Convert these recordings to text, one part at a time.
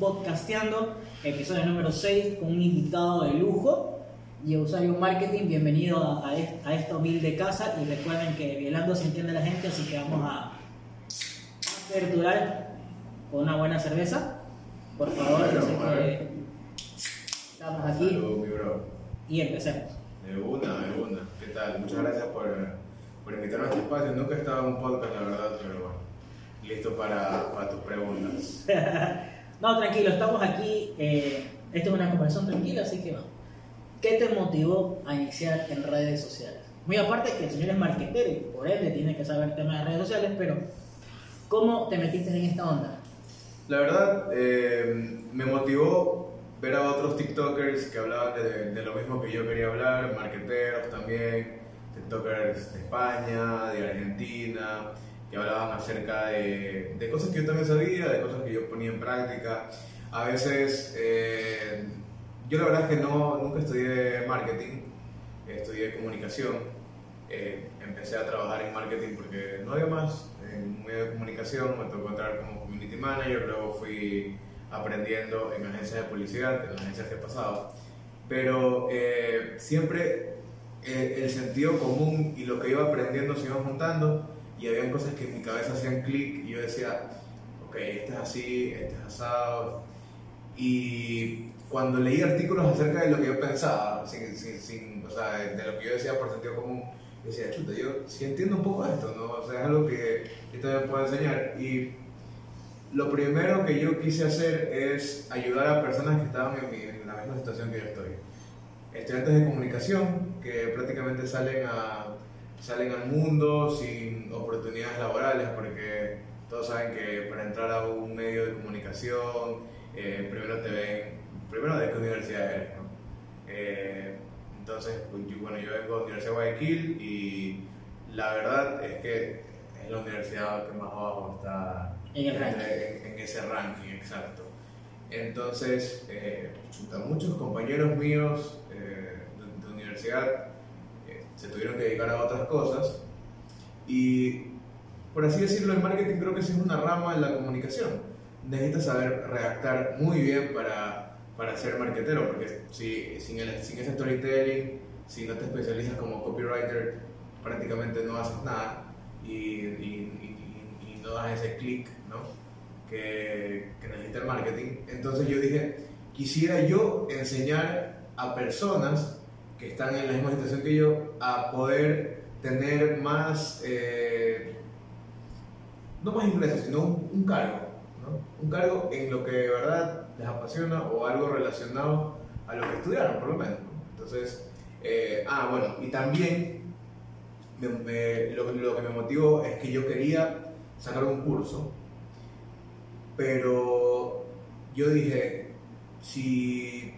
Podcasteando, episodio número 6 con un invitado de lujo y Usuario Marketing. Bienvenido a, a, est- a esta humilde casa y recuerden que violando se entiende la gente, así que vamos a aperturar con una buena cerveza. Por favor, Bueno, así que vale. estamos aquí Salud, mi bro. y empecemos. De una, de una. ¿Qué tal? Muchas gracias por, por invitarme a este espacio. Nunca he estado en un podcast, la verdad, pero bueno. Listo para, para tus preguntas. No, tranquilo, estamos aquí. eh, esta es una conversación tranquila, así que vamos. ¿Qué te motivó a iniciar en redes sociales? Muy aparte que el señor es marquetero y por ende tiene que saber temas de redes sociales, pero ¿cómo te metiste en esta onda? La verdad, eh, me motivó ver a otros TikTokers que hablaban de, de lo mismo que yo quería hablar, marqueteros también, TikTokers de España, de Argentina, que hablaban acerca de, de cosas que yo también sabía, de cosas que yo ponía en práctica. A veces, eh, yo la verdad es que no, nunca estudié marketing, estudié comunicación. Eh, empecé a trabajar en marketing porque no había más en medio de comunicación, me tocó entrar como community manager, luego fui aprendiendo en agencias de publicidad, en las agencias que he pasado. Pero eh, siempre eh, el sentido común y lo que iba aprendiendo se iba juntando y habían cosas que en mi cabeza hacían clic y yo decía, ok, este es así, este es asado. Y cuando leí artículos acerca de lo que yo pensaba, sin, sin, sin, o sea, de lo que yo decía por sentido común, yo decía, chuta, yo sí entiendo un poco esto, ¿no? O sea, es algo que yo también puedo enseñar. Y lo primero que yo quise hacer es ayudar a personas que estaban en, mi- en la misma situación que yo estoy. Estudiantes de comunicación que prácticamente salen, a, salen al mundo sin oportunidades laborales, porque todos saben que para entrar a un medio de comunicación, eh, primero te ven, primero de qué universidad eres, ¿no? Eh, entonces, bueno, yo vengo de la Universidad de Guayaquil y la verdad es que es la universidad que más abajo está En el ranking. en, en ese ranking, exacto. Entonces, eh, muchos compañeros míos eh, de, de universidad se tuvieron que dedicar a otras cosas y, por así decirlo, el marketing creo que es una rama de la comunicación. Necesitas saber redactar muy bien para, para ser marketero, porque si, sin, el, sin ese storytelling, si no te especializas como copywriter, prácticamente no haces nada y- y- y- y no das ese clic ¿no? que, que necesita el marketing. Entonces yo dije, quisiera yo enseñar a personas que están en la misma situación que yo a poder tener más, eh, no más ingresos, sino un, cargo, un cargo en lo que de verdad les apasiona o algo relacionado a lo que estudiaron, por lo menos. ¿no? Entonces, eh, ah, bueno, y también lo, lo que me motivó es que yo quería sacar un curso, pero yo dije, si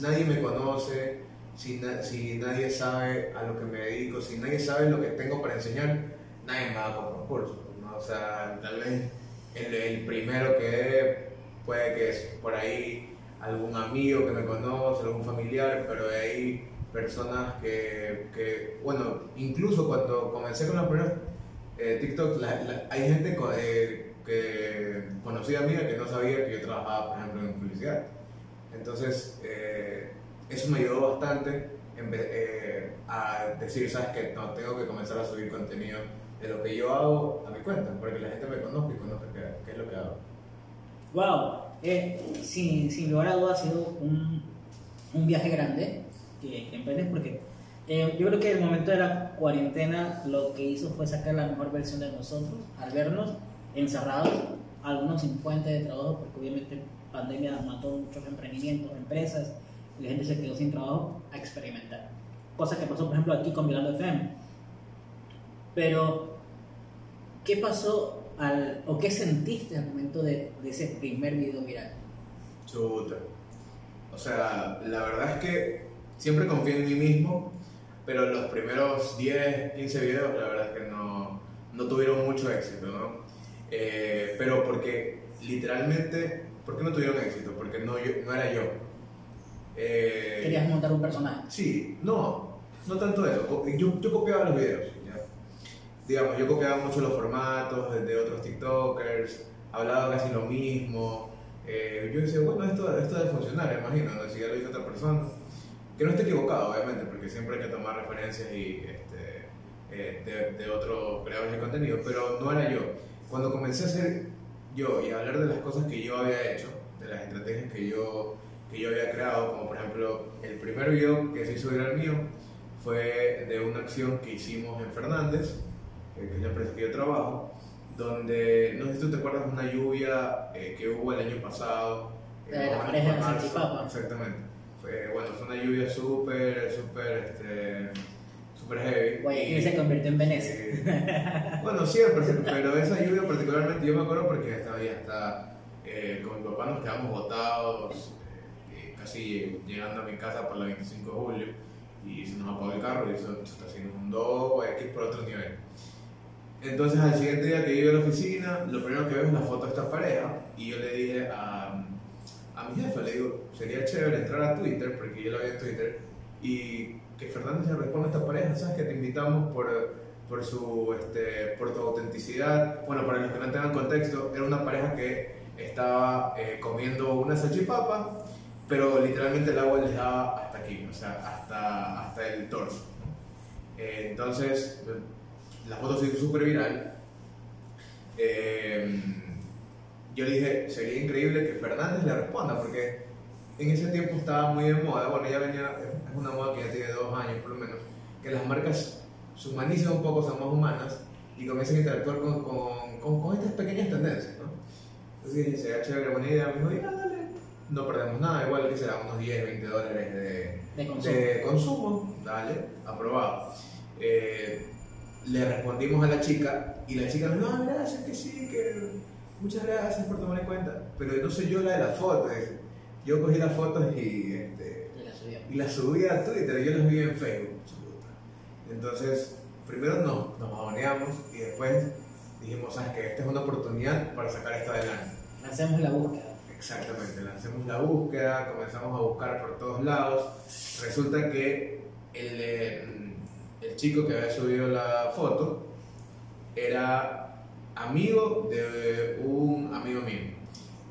nadie me conoce, si, na- si nadie sabe a lo que me dedico, si nadie sabe lo que tengo para enseñar, nadie me va a comprar un curso. ¿no? O sea, tal vez el, el primero que dé puede que es por ahí algún amigo que me conoce, algún familiar, pero de ahí personas que, que bueno, incluso cuando comencé con los primeros eh, la- la- hay gente co- eh, que conocida mía que no sabía que yo trabajaba, por ejemplo, en publicidad. Entonces, eh, eso me ayudó bastante eh, a decir, ¿sabes qué? No, tengo que comenzar a subir contenido de lo que yo hago a mi cuenta, para que la gente me conozca y conozca qué, qué es lo que hago. Wow, eh, sin, sin lugar a dudas ha sido un, un viaje grande que, que emprendes porque eh, yo creo que el momento de la cuarentena lo que hizo fue sacar la mejor versión de nosotros al vernos encerrados, algunos sin fuente de trabajo porque obviamente pandemia mató muchos emprendimientos, empresas la gente se quedó sin trabajo a experimentar. Cosa que pasó por ejemplo aquí con Violando FM. Pero, ¿qué pasó al, o qué sentiste al momento de, de ese primer video viral? Chuta. O sea, la verdad es que siempre confié en mí mismo, pero los primeros 10, 15 videos, la verdad es que no, no tuvieron mucho éxito, ¿no? Eh, pero porque literalmente, ¿por qué no tuvieron éxito? Porque no, yo, no era yo. Eh, Querías montar un personaje. Sí, no, no tanto eso. Co- Yo, yo copiaba los videos. ¿ya? Digamos, yo copiaba mucho los formatos de, otros TikTokers, hablaba casi lo mismo. eh, yo decía, bueno, esto, esto debe funcionar, imagino, si ya lo hizo otra persona. Que no esté equivocado, obviamente, porque siempre hay que tomar referencias y, este, eh, de, de otros creadores de contenido, pero no era yo. Cuando comencé a hacer yo y a hablar de las cosas que yo había hecho, de las estrategias que yo, que yo había creado, como por ejemplo el primer video que se hizo viral mío fue de una acción que hicimos en Fernández, eh, que es la empresa que yo trabajo, donde, no sé si tú te acuerdas de una lluvia eh, que hubo el año pasado. De la pareja de marzo. Salchipapa. Exactamente. Fue, bueno, fue una lluvia súper, súper, este, súper heavy. Guayaquil Y- se convirtió en Venecia. eh, bueno, siempre, pero esa lluvia particularmente yo me acuerdo porque estaba ahí hasta eh, con mi papá nos quedamos botados, casi llegando a mi casa por la 25 de julio y se nos apagó el carro y eso se un dos X por otro nivel. Entonces al siguiente día que llego a la oficina, lo primero que veo es la foto de esta pareja y yo le dije a, a mi jefe, le digo, sería chévere entrar a Twitter, porque yo lo vi en Twitter, y que Fernández le responda a esta pareja, sabes que te invitamos por, por, su, este, por tu autenticidad. Bueno, para los que no tengan contexto, era una pareja que estaba eh, comiendo una salchipapa, pero literalmente el agua les daba hasta aquí, o sea, hasta, hasta el torso. Eh, entonces, la foto se hizo súper viral. Eh, yo le dije, sería increíble que Fernández le responda, porque en ese tiempo estaba muy de moda, bueno, ya venía, es una moda que ya tiene dos años por lo menos, que las marcas se humanicen un poco, son más humanas y comiencen a interactuar con, con, con, con estas pequeñas tendencias, ¿no? Entonces dije, sería chévere, buena idea, me dijo, no perdemos nada, igual que será unos 10, 20 dólares de, De consumo. de consumo, dale, aprobado. Eh, le respondimos a la chica y la chica nos dijo, no, gracias, que sí, que muchas gracias por tomar en cuenta, pero no soy yo la de las fotos, yo cogí las fotos y, este, Y las subí a Twitter, yo las vi en Facebook. Entonces, primero nos, nos bajoneamos y después dijimos, sabes que esta es una oportunidad para sacar esto adelante. Hacemos la búsqueda. Exactamente, lancemos la búsqueda, comenzamos a buscar por todos lados. Resulta que el, eh, el chico que había subido la foto era amigo de un amigo mío.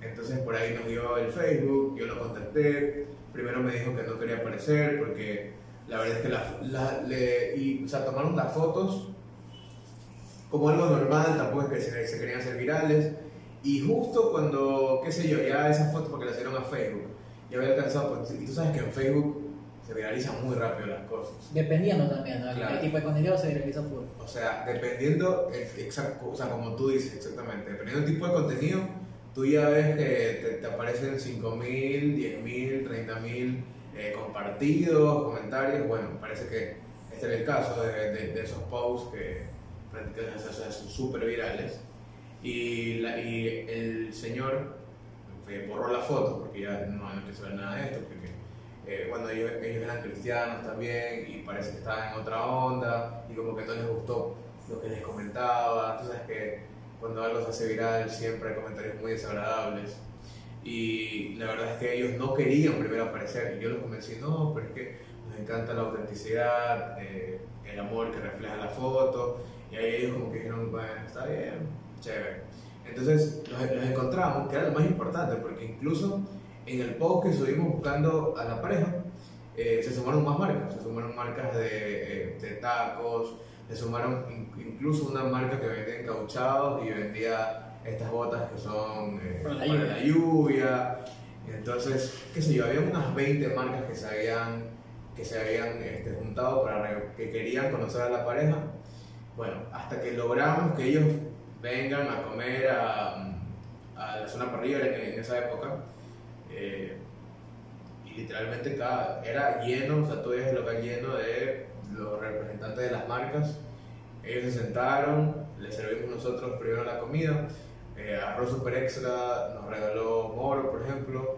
Entonces por ahí nos dio el Facebook, yo lo contacté. Primero me dijo que no quería aparecer porque la verdad es que la, la- le, y, o sea, tomaron las fotos como algo normal, tampoco es que se, se querían hacer virales. Y justo cuando, qué sé yo, ya esas fotos porque las hicieron a Facebook, ya había alcanzado, pues, y tú sabes que en Facebook se viralizan muy rápido las cosas. Dependiendo también, ¿no? Claro. ¿Qué tipo de contenido se viraliza full? O sea, dependiendo, ex- exacto, o sea, como tú dices, exactamente, dependiendo del tipo de contenido, tú ya ves que te, te aparecen 5.000, 10.000, 30.000 eh, compartidos, comentarios. Bueno, parece que este era el caso de, de- de esos posts que prácticamente se se hacen súper virales. Y, la- y el señor eh, borró la foto porque ya no, no quiso ver nada de esto. Porque, eh, bueno, ellos, ellos eran cristianos también y parece que estaban en otra onda y como que no les gustó lo que les comentaba. Tú sabes que cuando algo se hace viral siempre hay comentarios muy desagradables. Y la verdad es que ellos no querían primero aparecer y yo los convencí, no, pero es que nos encanta la autenticidad, eh, el amor que refleja la foto. Y ahí ellos como que dijeron, bueno, está bien, chévere. Entonces los, los encontramos, que era lo más importante, porque incluso en el post que subimos buscando a la pareja, eh, se sumaron más marcas, se sumaron marcas de, eh, de tacos, se sumaron in- incluso una marca que vendía encauchados y vendía estas botas que son eh, Para la para lluvia. la lluvia. Entonces, qué sé yo, había unas 20 marcas que se habían, que se habían este, juntado para que querían conocer a la pareja. Bueno, hasta que logramos que ellos vengan a comer a, a la zona parrilla en, en esa época. eh, y literalmente cada, era lleno, o sea, tú el local lleno de los representantes de las marcas. Ellos se sentaron, les servimos nosotros primero la comida. eh, arroz super extra nos regaló Moro, por ejemplo.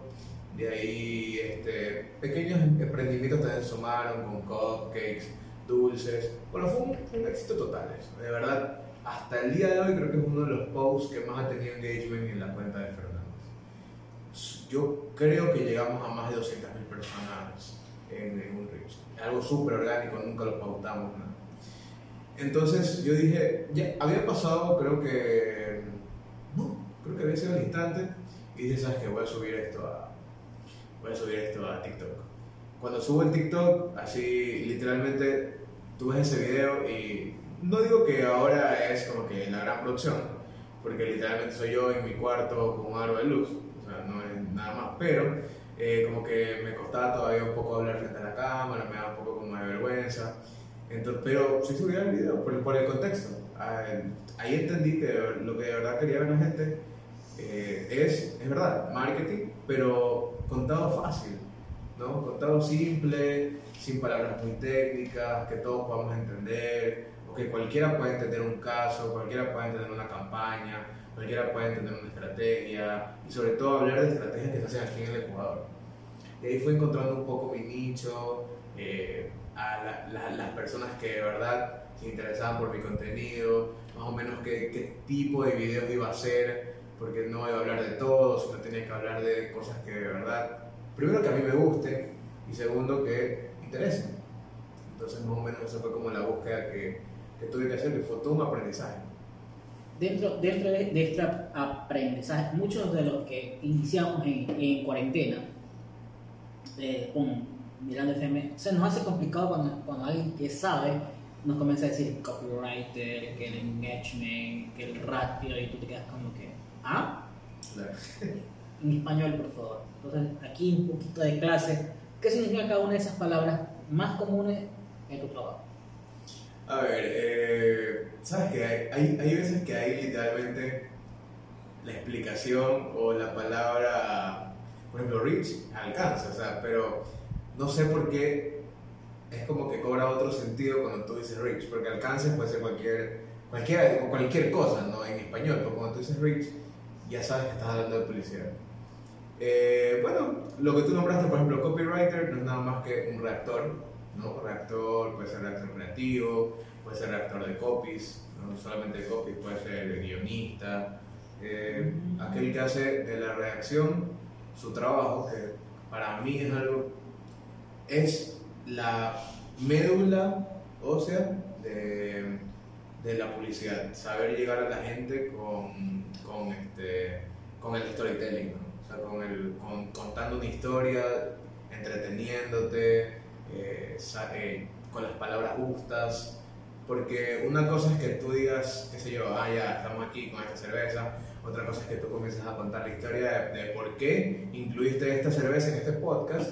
De ahí este, pequeños emprendimientos también sumaron con cupcakes, dulces. Bueno, fue un, un éxito total eso. De verdad, hasta el día de hoy creo que es uno de los posts que más ha tenido engagement en la cuenta de Fernández. Yo creo que llegamos a más de 200.000 personas en, en un algo súper orgánico, nunca lo pautamos. nada. Entonces yo dije, ya había pasado, creo que, no, creo que había sido el instante y dices, ¿sabes qué? Voy a subir esto a, voy a subir esto a TikTok. Cuando subo el TikTok, así literalmente tú ves ese video y no digo que ahora es como que la gran producción, porque literalmente soy yo en mi cuarto con un aro de luz, o sea, no es nada más, pero eh, como que me costaba todavía un poco hablar frente a la cámara, me da un poco como de vergüenza, entonces, pero sí subí el video por, por el contexto. Ah, Ahí entendí que lo que de verdad quería ver la gente eh, es, es verdad, marketing, pero contado fácil, ¿no? Contado simple, sin palabras muy técnicas, que todos podamos entender, o que cualquiera pueda entender un caso, cualquiera pueda entender una campaña, cualquiera pueda entender una estrategia, y sobre todo hablar de estrategias que se hacen aquí en el Ecuador. Y ahí fui encontrando un poco mi nicho, eh, a la- la- las personas que de verdad se interesaban por mi contenido, más o menos qué, qué tipo de videos iba a hacer, porque no iba a hablar de todo, sino tenía que hablar de cosas que de verdad, primero que a mí me gusten y segundo que interesen. Entonces más o menos eso fue como la búsqueda que, que tuve que hacer, que fue todo un aprendizaje. Dentro, dentro de, de este aprendizaje, muchos de los que iniciamos en, en cuarentena eh, con Miranda FM, se nos hace complicado cuando, cuando alguien que sabe nos comienza a decir copywriter, que el engagement, que el ratio, y tú te quedas como que, ¿ah? En español, por favor. Entonces, aquí un poquito de clase. ¿Qué significa cada una de esas palabras más comunes en tu trabajo? A ver, eh, ¿sabes qué? Hay, hay, veces que hay literalmente la explicación o la palabra, por ejemplo, reach, alcanza, o sea, pero no sé por qué es como que cobra otro sentido cuando tú dices reach, porque alcance puede ser cualquier, cualquier, cualquier cosa, ¿no? En español, pero cuando tú dices reach, ya sabes que estás hablando de publicidad. Eh, bueno, lo que tú nombraste, por ejemplo, copywriter, no es nada más que un redactor, ¿no? Redactor, puede ser redactor creativo, puede ser redactor de copies, no solamente de copies, puede ser guionista, eh, aquel que hace de la redacción su trabajo, que para mí es algo, es la médula ósea de, de la publicidad, saber llegar a la gente con, con, este, con el storytelling, ¿no? o sea, con el, con, contando una historia, entreteniéndote, eh, con las palabras justas, porque una cosa es que tú digas, qué sé yo, ah, ya estamos aquí con esta cerveza, otra cosa es que tú comienzas a contar la historia de, de por qué incluiste esta cerveza en este podcast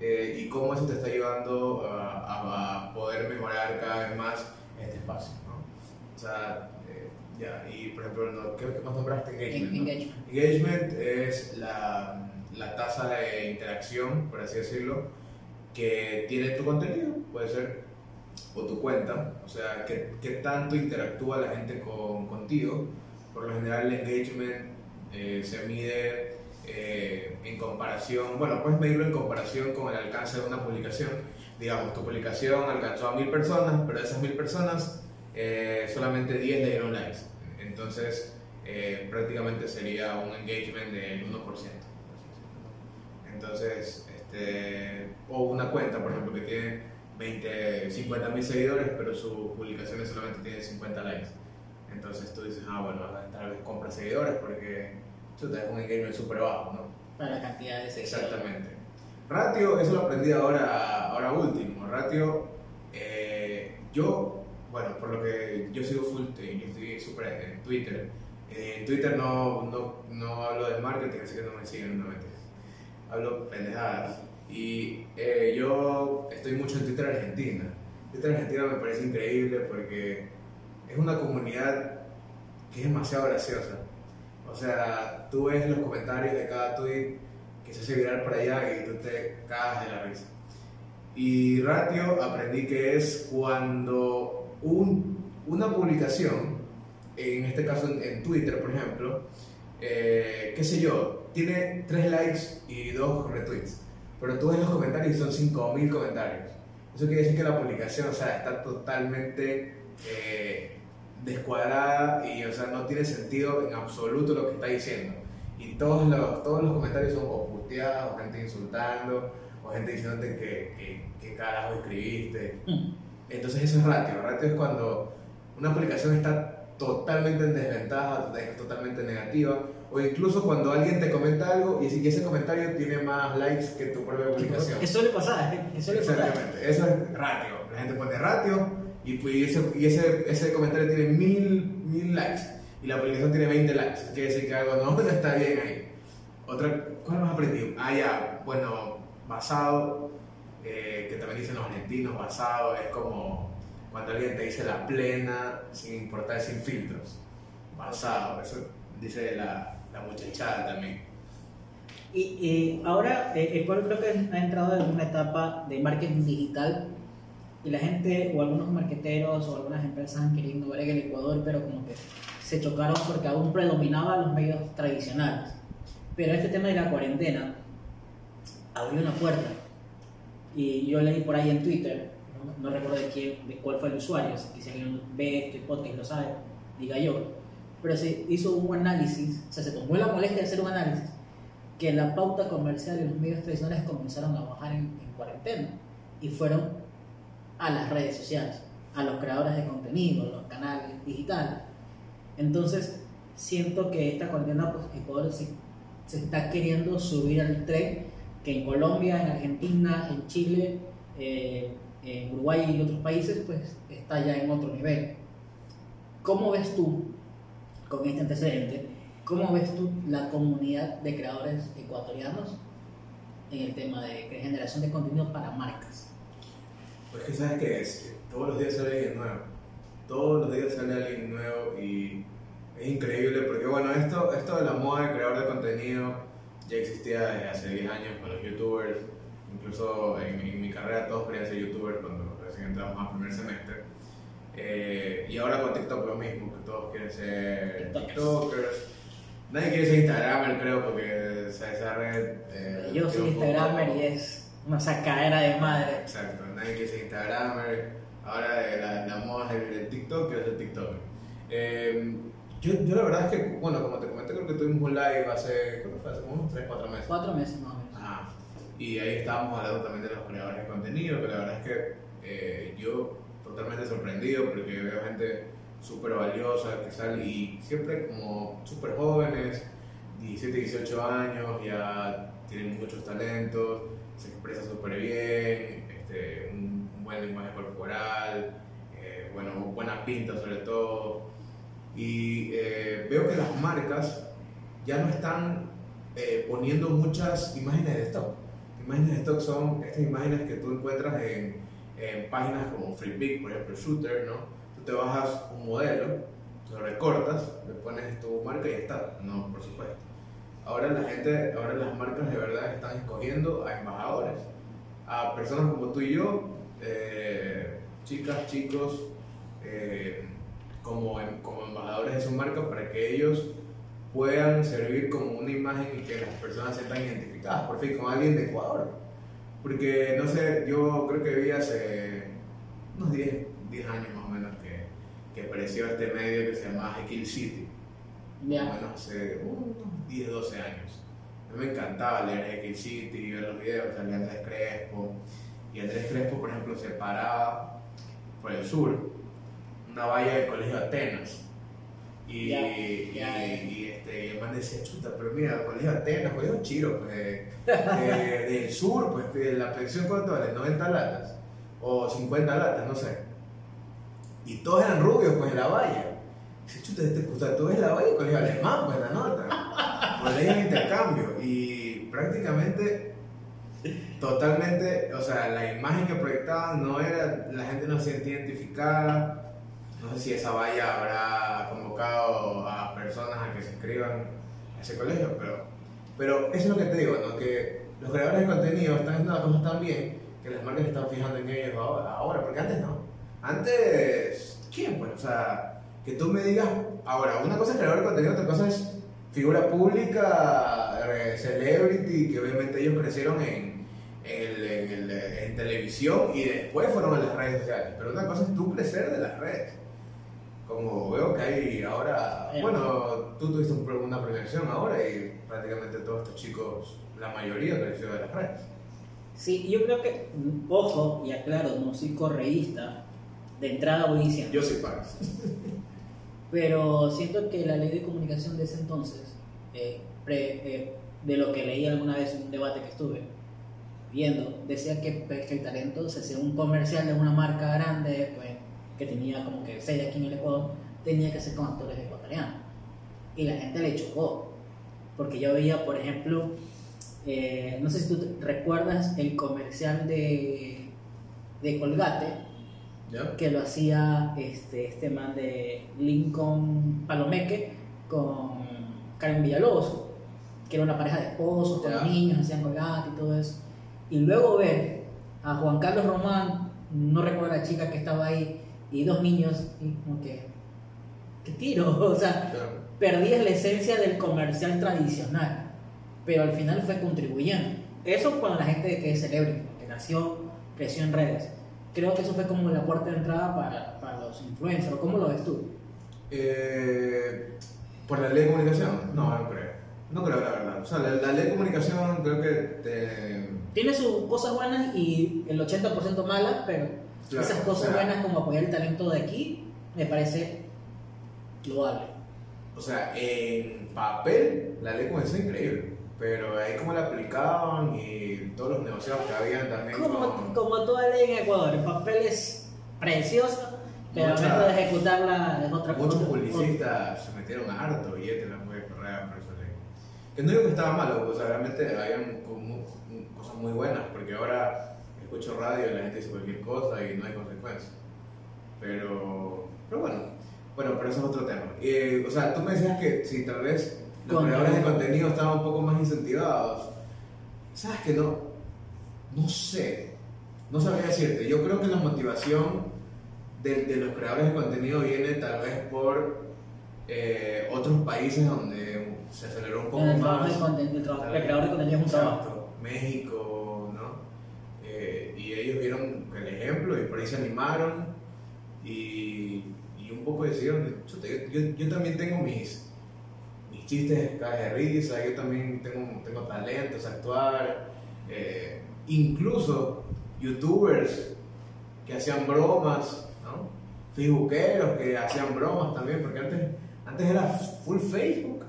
eh, y cómo eso te está ayudando a, a poder mejorar cada vez más este espacio, ¿no? O sea, eh, ya, y por ejemplo, no, ¿qué, qué más nombraste? Engagement, En- ¿no? engagement. Engagement es la, la tasa de interacción, por así decirlo, que tiene tu contenido, puede ser, o tu cuenta, o sea, qué, qué tanto interactúa la gente con, contigo. Por lo general el engagement eh, se mide eh, en comparación, bueno, puedes medirlo en comparación con el alcance de una publicación. Digamos, tu publicación alcanzó a mil personas, pero de esas mil personas eh, solamente 10 le dieron likes. Entonces, eh, prácticamente sería un engagement del 1%. por así decirlo. Entonces, este, o una cuenta, por ejemplo, que tiene 20, 50 mil seguidores, pero sus publicaciones solamente tienen 50 likes. Entonces tú dices, ah, bueno, tal vez compra seguidores porque tú te das un engagement súper bajo, ¿no? Para la cantidad de seguidores. Exactamente. Ratio, eso lo aprendí ahora, ahora último. Ratio, eh, yo, bueno, por lo que yo sigo full, yo estoy súper en Twitter. Eh, en Twitter no, no, no hablo de marketing, así que no me siguen, no me Hablo pendejadas. Y eh, yo estoy mucho en Twitter Argentina. Twitter Argentina me parece increíble porque es una comunidad que es demasiado graciosa. O sea, tú ves los comentarios de cada tweet que se hace viral por allá y tú te cagas de la risa. Y ratio aprendí que es cuando un, una publicación, en este caso en, en Twitter por ejemplo, eh, qué sé yo, tiene 3 likes y 2 retweets, pero tú ves los comentarios y son 5000 comentarios. Eso quiere decir que la publicación, o sea, está totalmente eh, descuadrada y, o sea, no tiene sentido en absoluto lo que está diciendo. Y todos los, todos los comentarios son o puteados, o gente insultando, o gente diciéndote que, que, que carajo escribiste. Mm. Entonces eso es ratio. Ratio es cuando una publicación está totalmente en desventaja, es totalmente negativa, o incluso cuando alguien te comenta algo y ese- y ese comentario tiene más likes que tu propia publicación. Que suele pasar, ¿eh? que suele pasar. Exactamente, eso es ratio. La gente pone ratio y, pues, y ese, y ese, ese comentario tiene mil, mil likes y la publicación tiene 20 likes. Quiere decir que algo no, no está bien ahí. Otra, ¿Cuál más aprendí? Ah, ya, bueno, basado, eh, que también dicen los argentinos, basado, es como cuando alguien te dice la plena sin importar, sin filtros. Basado, eso dice la, la muchachada también. Y, y ahora eh, Ecuador creo que ha entrado en una etapa de marketing digital y la gente o algunos marqueteros o algunas empresas han querido innovar en el Ecuador, pero como que se chocaron porque aún predominaban los medios tradicionales. Pero este tema de la cuarentena abrió una puerta. Y yo leí por ahí en Twitter, no, no recuerdo de, quién, de cuál fue el usuario, si alguien ve este podcast lo sabe, diga yo. Pero se hizo un análisis, o sea, se tomó la molestia de hacer un análisis que la pauta comercial y los medios tradicionales comenzaron a bajar en, en cuarentena y fueron a las redes sociales, a los creadores de contenido, los canales digitales. Entonces, siento que esta cuarentena, pues Ecuador se, se está queriendo subir al tren que en Colombia, en Argentina, en Chile, eh, en Uruguay y otros países, pues está ya en otro nivel. ¿Cómo ves tú, con este antecedente, cómo ves tú la comunidad de creadores ecuatorianos en el tema de generación de contenido para marcas? Pues que sabes que es, todos los días sale alguien nuevo. Todos los días sale alguien nuevo y es increíble porque bueno, esto, esto de la moda de creador de contenido ya existía desde hace 10 años con los youtubers. Incluso en, en mi carrera todos querían ser youtubers cuando recién entramos al primer semestre. Eh, y ahora con TikTok lo mismo, que todos quieren ser TikTokers. TikTokers. Nadie quiere ser Instagramer, creo, porque esa, esa red. eh, Yo soy poco- Instagramer y es una sacadera de madre. Exacto, nadie quiere ser Instagramer. Ahora eh, la, la moda es el, TikTok, quiero ser TikToker. Eh, yo, yo la verdad es que, bueno, como te comenté, creo que tuvimos un live hace, creo que fue hace unos 3, 4 meses. Cuatro meses más o menos. Ah, y ahí estábamos hablando también de los creadores de contenido, que la verdad es que eh, yo totalmente sorprendido porque veo gente súper valiosa que sale y siempre como súper jóvenes, 17, 18 años, ya tienen muchos talentos, se expresa súper bien, este, un, un buen lenguaje corporal, eh, bueno, buena pinta sobre todo. Y eh, veo que las marcas ya no están eh, poniendo muchas imágenes de stock. Imágenes de stock son estas imágenes que tú encuentras en, en páginas como FreePic, por ejemplo, Shooter, ¿no? Tú te bajas un modelo, lo recortas, le pones tu marca y ya está. No, por supuesto. Ahora la gente, ahora las marcas de verdad están escogiendo a embajadores, a personas como tú y yo, eh, chicas, chicos, eh, como, em- como embajadores de su marca para que ellos puedan servir como una imagen y que las personas se sientan identificadas por fin con alguien de Ecuador. Porque, no sé, yo creo que vi hace unos 10, 10 años más o menos que, que apareció este medio que se llama Jekyll City. Más o menos hace unos 10, 12 años. A mí me encantaba leer Jekyll City y ver los videos, salía Andrés Crespo. Y Andrés Crespo, por ejemplo, se paraba por el sur, una valla del Colegio Atenas. Y, Ya, y, ya. y, este, y el man decía, chuta, pero mira, Colegio Atenas, Colegio Chiro, pues, de- del sur, pues, la pensión cuánto vale, 90 latas, o 50 latas, no sé. Y todos eran rubios, pues, en la valla. Dice, chuta, este, puta, tú ves la valla y Colegio Alemán, pues, la nota. Colegio de intercambio. Y prácticamente totalmente, o sea, la imagen que proyectaban no era, la gente no se sentía identificada. No sé si esa valla habrá convocado a personas a que se inscriban a ese colegio, pero, pero eso es lo que te digo, ¿no? que los creadores de contenido están haciendo las cosas tan bien que las marcas están fijando en ellos ahora, porque antes no. Antes, ¿quién? Pues, o sea, que tú me digas, ahora, una cosa es creador de contenido, otra cosa es figura pública, eh, celebrity, que obviamente ellos crecieron en, en, en televisión y después fueron a las redes sociales. Pero una cosa es tú crecer de las redes. Como veo que hay ahora, Eh. bueno, tú tuviste una proyección ahora y prácticamente todos estos chicos, la mayoría creció de las redes. Sí, yo creo que, ojo, y aclaro, no soy correísta, de entrada voy diciendo. Yo soy Pax. Pero siento que la ley de comunicación de ese entonces, eh, pre- eh, de lo que leí alguna vez en un debate que estuve viendo, decía que, pues, que el talento se hacía un comercial de una marca grande, pues, que tenía como que sede aquí en el Ecuador, tenía que ser con actores ecuatorianos. Y la gente le chocó. Porque yo veía, por ejemplo, eh, no sé si tú recuerdas el comercial de, de Colgate, ¿Ya? que lo hacía este, este man de Lincoln Palomeque con Karen Villalobos, que era una pareja de esposos con Ya. niños, hacían colgate y todo eso. Y luego ver a Juan Carlos Román, no recuerdo la chica que estaba ahí, y dos niños, y como que, ¿qué tiro? O sea, Claro. perdías la esencia del comercial tradicional, pero al final fue contribuyendo. Eso cuando la gente que es celebrity, que nació, creció en redes. Creo que eso fue como la puerta de entrada para, para los influencers. ¿Cómo lo ves tú? Eh, ¿Por la ley de comunicación? No, no creo. No creo, la verdad. O sea, la, la ley de comunicación creo que te... Tiene sus cosas buenas y el 80% malas, pero Claro, esas cosas o sea- buenas como apoyar el talento de aquí me parece loable. O sea, en papel la ley es increíble. Pero ahí como la aplicaban y todos los negociados que habían también Como, con... como toda ley en Ecuador, el papel es precioso, pero al momento de ejecutarla es otra Muchos cosa. publicistas se metieron harto billete en la muy correa por esa ley. Que no digo que estaba malo, o sea, realmente habían cosas muy buenas, porque ahora escucho radio y la gente dice cualquier cosa y no hay consecuencias. Pero, pero bueno, bueno, pero eso es otro tema. Eh, o sea, tú me decías que si tal vez los Con- creadores de contenido estaban un poco más incentivados. ¿Sabes que no? No sé. No sabría decirte. Yo creo que la motivación de, de los creadores de contenido viene tal vez por eh, otros países donde se aceleró un poco el más. de el, el creador de contenido es un trabajo. México, ¿no? Eh, y ellos vieron el ejemplo y por ahí se animaron y, y un poco decidieron, "Chuta, yo, yo- yo también tengo mis, mis chistes de risa, yo también tengo, tengo talentos, actuar, eh, incluso youtubers que hacían bromas, ¿no? Facebookeros que hacían bromas también, porque antes, antes era full Facebook,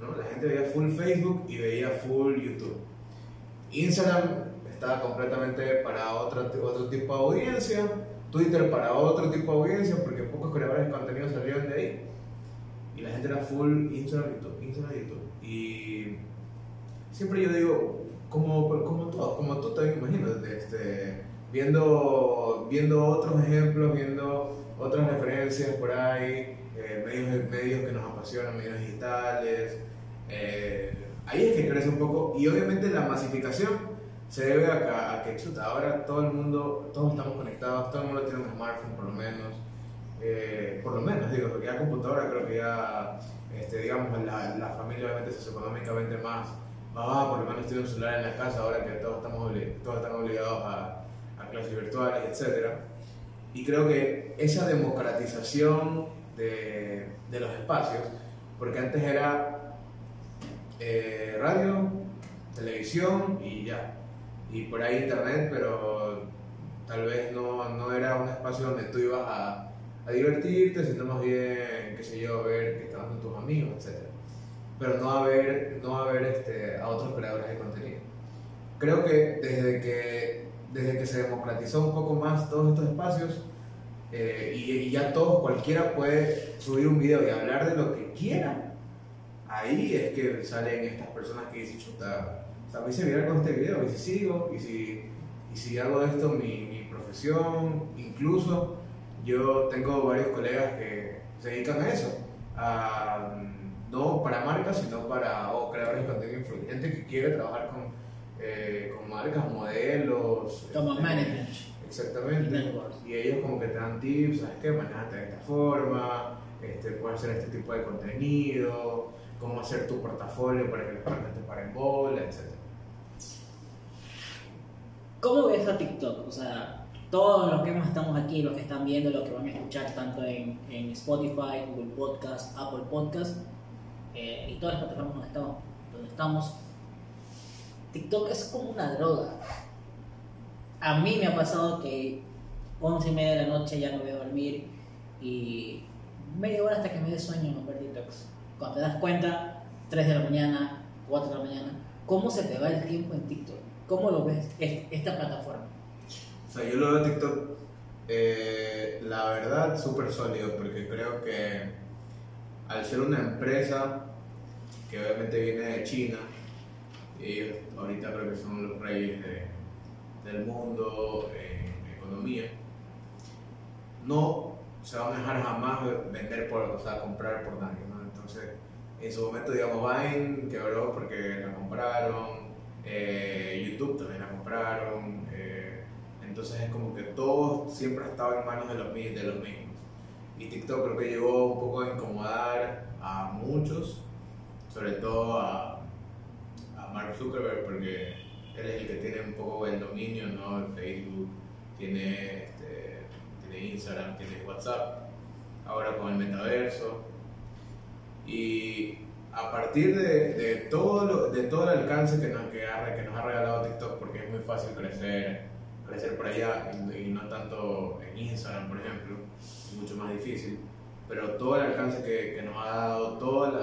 ¿no? La gente veía full Facebook y veía full YouTube. Instagram estaba completamente para otro, otro tipo de audiencia, Twitter para otro tipo de audiencia, porque pocos creadores de contenido salieron de ahí. Y la gente era full Instagram, YouTube, Instagram. Y siempre yo digo, como, como todos, como tú también imagino, este, viendo, viendo otros ejemplos, viendo otras referencias por ahí, eh, medios, medios que nos apasionan, medios digitales. eh, ahí es que crece un poco y obviamente la masificación se debe a, a que chuta, ahora todo el mundo, todos estamos conectados, todo el mundo tiene un smartphone por lo menos, eh, por lo menos digo, porque ya computadora creo que ya, este, digamos, la, la familia obviamente socioeconómicamente más, ah, por lo menos tiene un celular en la casa ahora que todos, estamos todos están obligados a, a clases virtuales, etc. Y creo que esa democratización de, de los espacios, porque antes era eh, radio, televisión y ya. Y por ahí internet, pero tal vez no, no era un espacio donde tú ibas a, a divertirte, sino más bien, qué sé yo, ver qué estaban con tus amigos, etc. Pero no a ver, no a, ver este, a otros creadores de contenido. Creo que desde que, desde que se democratizó un poco más todos estos espacios, eh, y, y ya todos, cualquiera puede subir un video y hablar de lo que quiera, ahí es que salen estas personas que dicen, chuta, sea, me hice viral con este video, y si sigo, y si, y si hago de esto mi, mi profesión, incluso yo tengo varios colegas que se dedican a eso, a, no para marcas, sino para o creadores de contenido influyente que quiere trabajar con, eh, con marcas, modelos. Como este, management. Exactamente. Y ellos como que te dan tips, ¿sabes qué? Manejate de esta forma, este, puedes hacer este tipo de contenido, cómo hacer tu portafolio para que las marcas te paren bola, etc. ¿Cómo ves a TikTok? O sea, todos los que estamos aquí, los que están viendo, los que van a escuchar tanto en, en Spotify, Google Podcast, Apple Podcast eh, y todas las plataformas donde estamos, TikTok es como una droga. A mí me ha pasado que 11 y media de la noche ya no voy a dormir y media hora hasta que me dé sueño ver TikToks. Cuando te das cuenta, 3 de la mañana, 4 de la mañana, ¿cómo se te va el tiempo en TikTok? ¿Cómo lo ves es- esta plataforma? O sea, yo lo veo TikTok, eh, la verdad, súper sólido, porque creo que al ser una empresa que obviamente viene de China, y ahorita creo que son los reyes de- del mundo en economía, no se van a dejar jamás vender por, o sea, comprar por nadie, ¿no? Entonces, en su momento, digamos, Vine quebró porque la compraron, eh, YouTube también la compraron, eh, entonces es como que todo siempre ha estado en manos de los, de los mismos. Y TikTok creo que llegó un poco a incomodar a muchos, sobre todo a, Mark Zuckerberg, porque él es el que tiene un poco el dominio, ¿no? En Facebook, tiene, este, tiene Instagram, tiene WhatsApp, ahora con el metaverso. Y a partir de, de todo, lo- de todo el alcance que nos, que, ha, que nos ha regalado TikTok, porque es muy fácil crecer, crecer por allá y, no tanto en Instagram, por ejemplo, es mucho más difícil, pero todo el alcance que, que nos ha dado, todos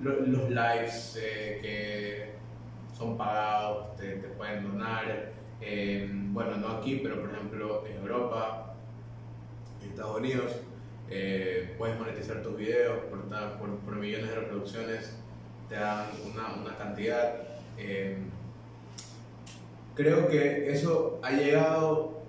los lives eh, que son pagados, te, te pueden donar, eh, bueno, no aquí, pero por ejemplo en Europa, en Estados Unidos, eh, puedes monetizar tus videos por, por, por millones de reproducciones, te dan una, una cantidad. eh, creo que eso ha llegado,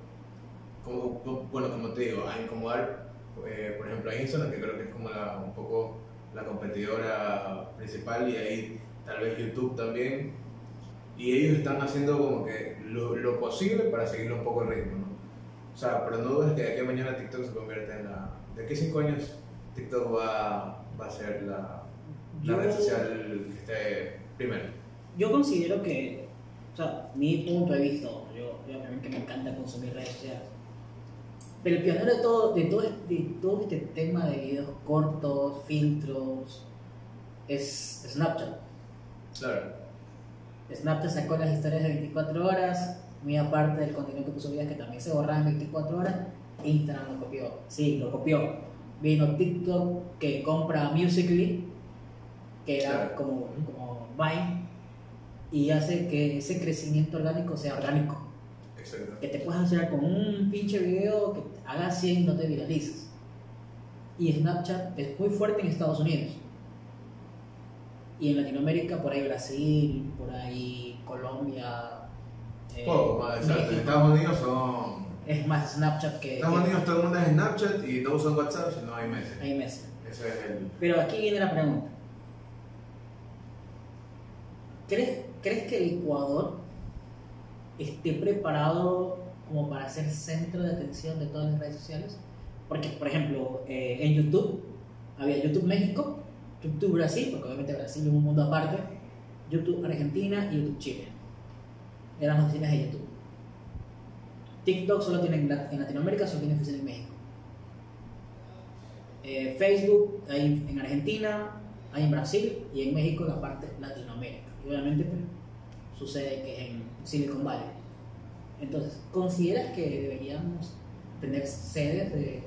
como- bueno, como te digo, a incomodar, eh, por ejemplo, a Instagram, que creo que es como la, un poco la competidora principal, y ahí tal vez YouTube también. Y ellos están haciendo como que lo, lo posible para seguirle un poco el ritmo, ¿no? O sea, pero no dudes que de aquí a mañana TikTok se convierte en la... De aquí a 5 años TikTok va, va a ser la, la Yo- red social que esté primero. Yo considero que, o sea, mi punto de vista, yo, yo que me encanta consumir redes sociales, pero el pionero de todo, de todo, de todo este tema de videos cortos, filtros, es Snapchat. Claro. Snapchat sacó las historias de 24 horas, muy aparte del contenido que tú subías que también se borraba en 24 horas, Instagram lo copió. Sí, lo copió. Vino TikTok que compra Musical.ly, que era como, como Vine, y hace que ese crecimiento orgánico sea orgánico. Exacto. Que te puedas hacer con un pinche video que haga 100 y no te viralices. Y Snapchat es muy fuerte en Estados Unidos. Y en Latinoamérica, por ahí Brasil, por ahí Colombia. eh. Estados Unidos son... Es más Snapchat que. Estados que- Unidos todo el mundo es Snapchat y no usan WhatsApp, sino hay meses. Ese es el... Pero aquí viene la pregunta. ¿Crees, ¿Crees que el Ecuador esté preparado como para ser centro de atención de todas las redes sociales? Porque, por ejemplo, eh, en YouTube había YouTube México, YouTube Brasil, porque obviamente Brasil es un mundo aparte, YouTube Argentina y YouTube Chile. Eran las oficinas de YouTube. TikTok solo tiene en Lat- en Latinoamérica, solo tiene oficina en México. Eh, Facebook hay en Argentina, hay en Brasil y en México la parte Latinoamérica. Y obviamente pues, sucede que es en Silicon Valley. Entonces, ¿consideras que deberíamos tener sedes de,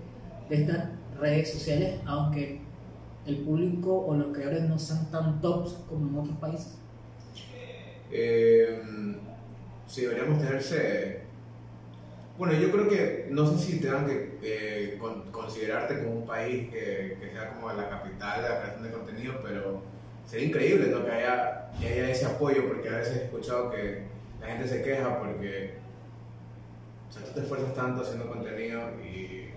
de estas redes sociales, aunque el público o los creadores no sean tan tops como en otros países? Eh, sí, deberíamos tenerse. Bueno, yo creo que no sé si tengan que eh, con- considerarte como un país que, sea como la capital de la creación de contenido, pero sería increíble que, haya, que haya ese apoyo, porque a veces he escuchado que la gente se queja porque o sea, tú te esfuerzas tanto haciendo contenido y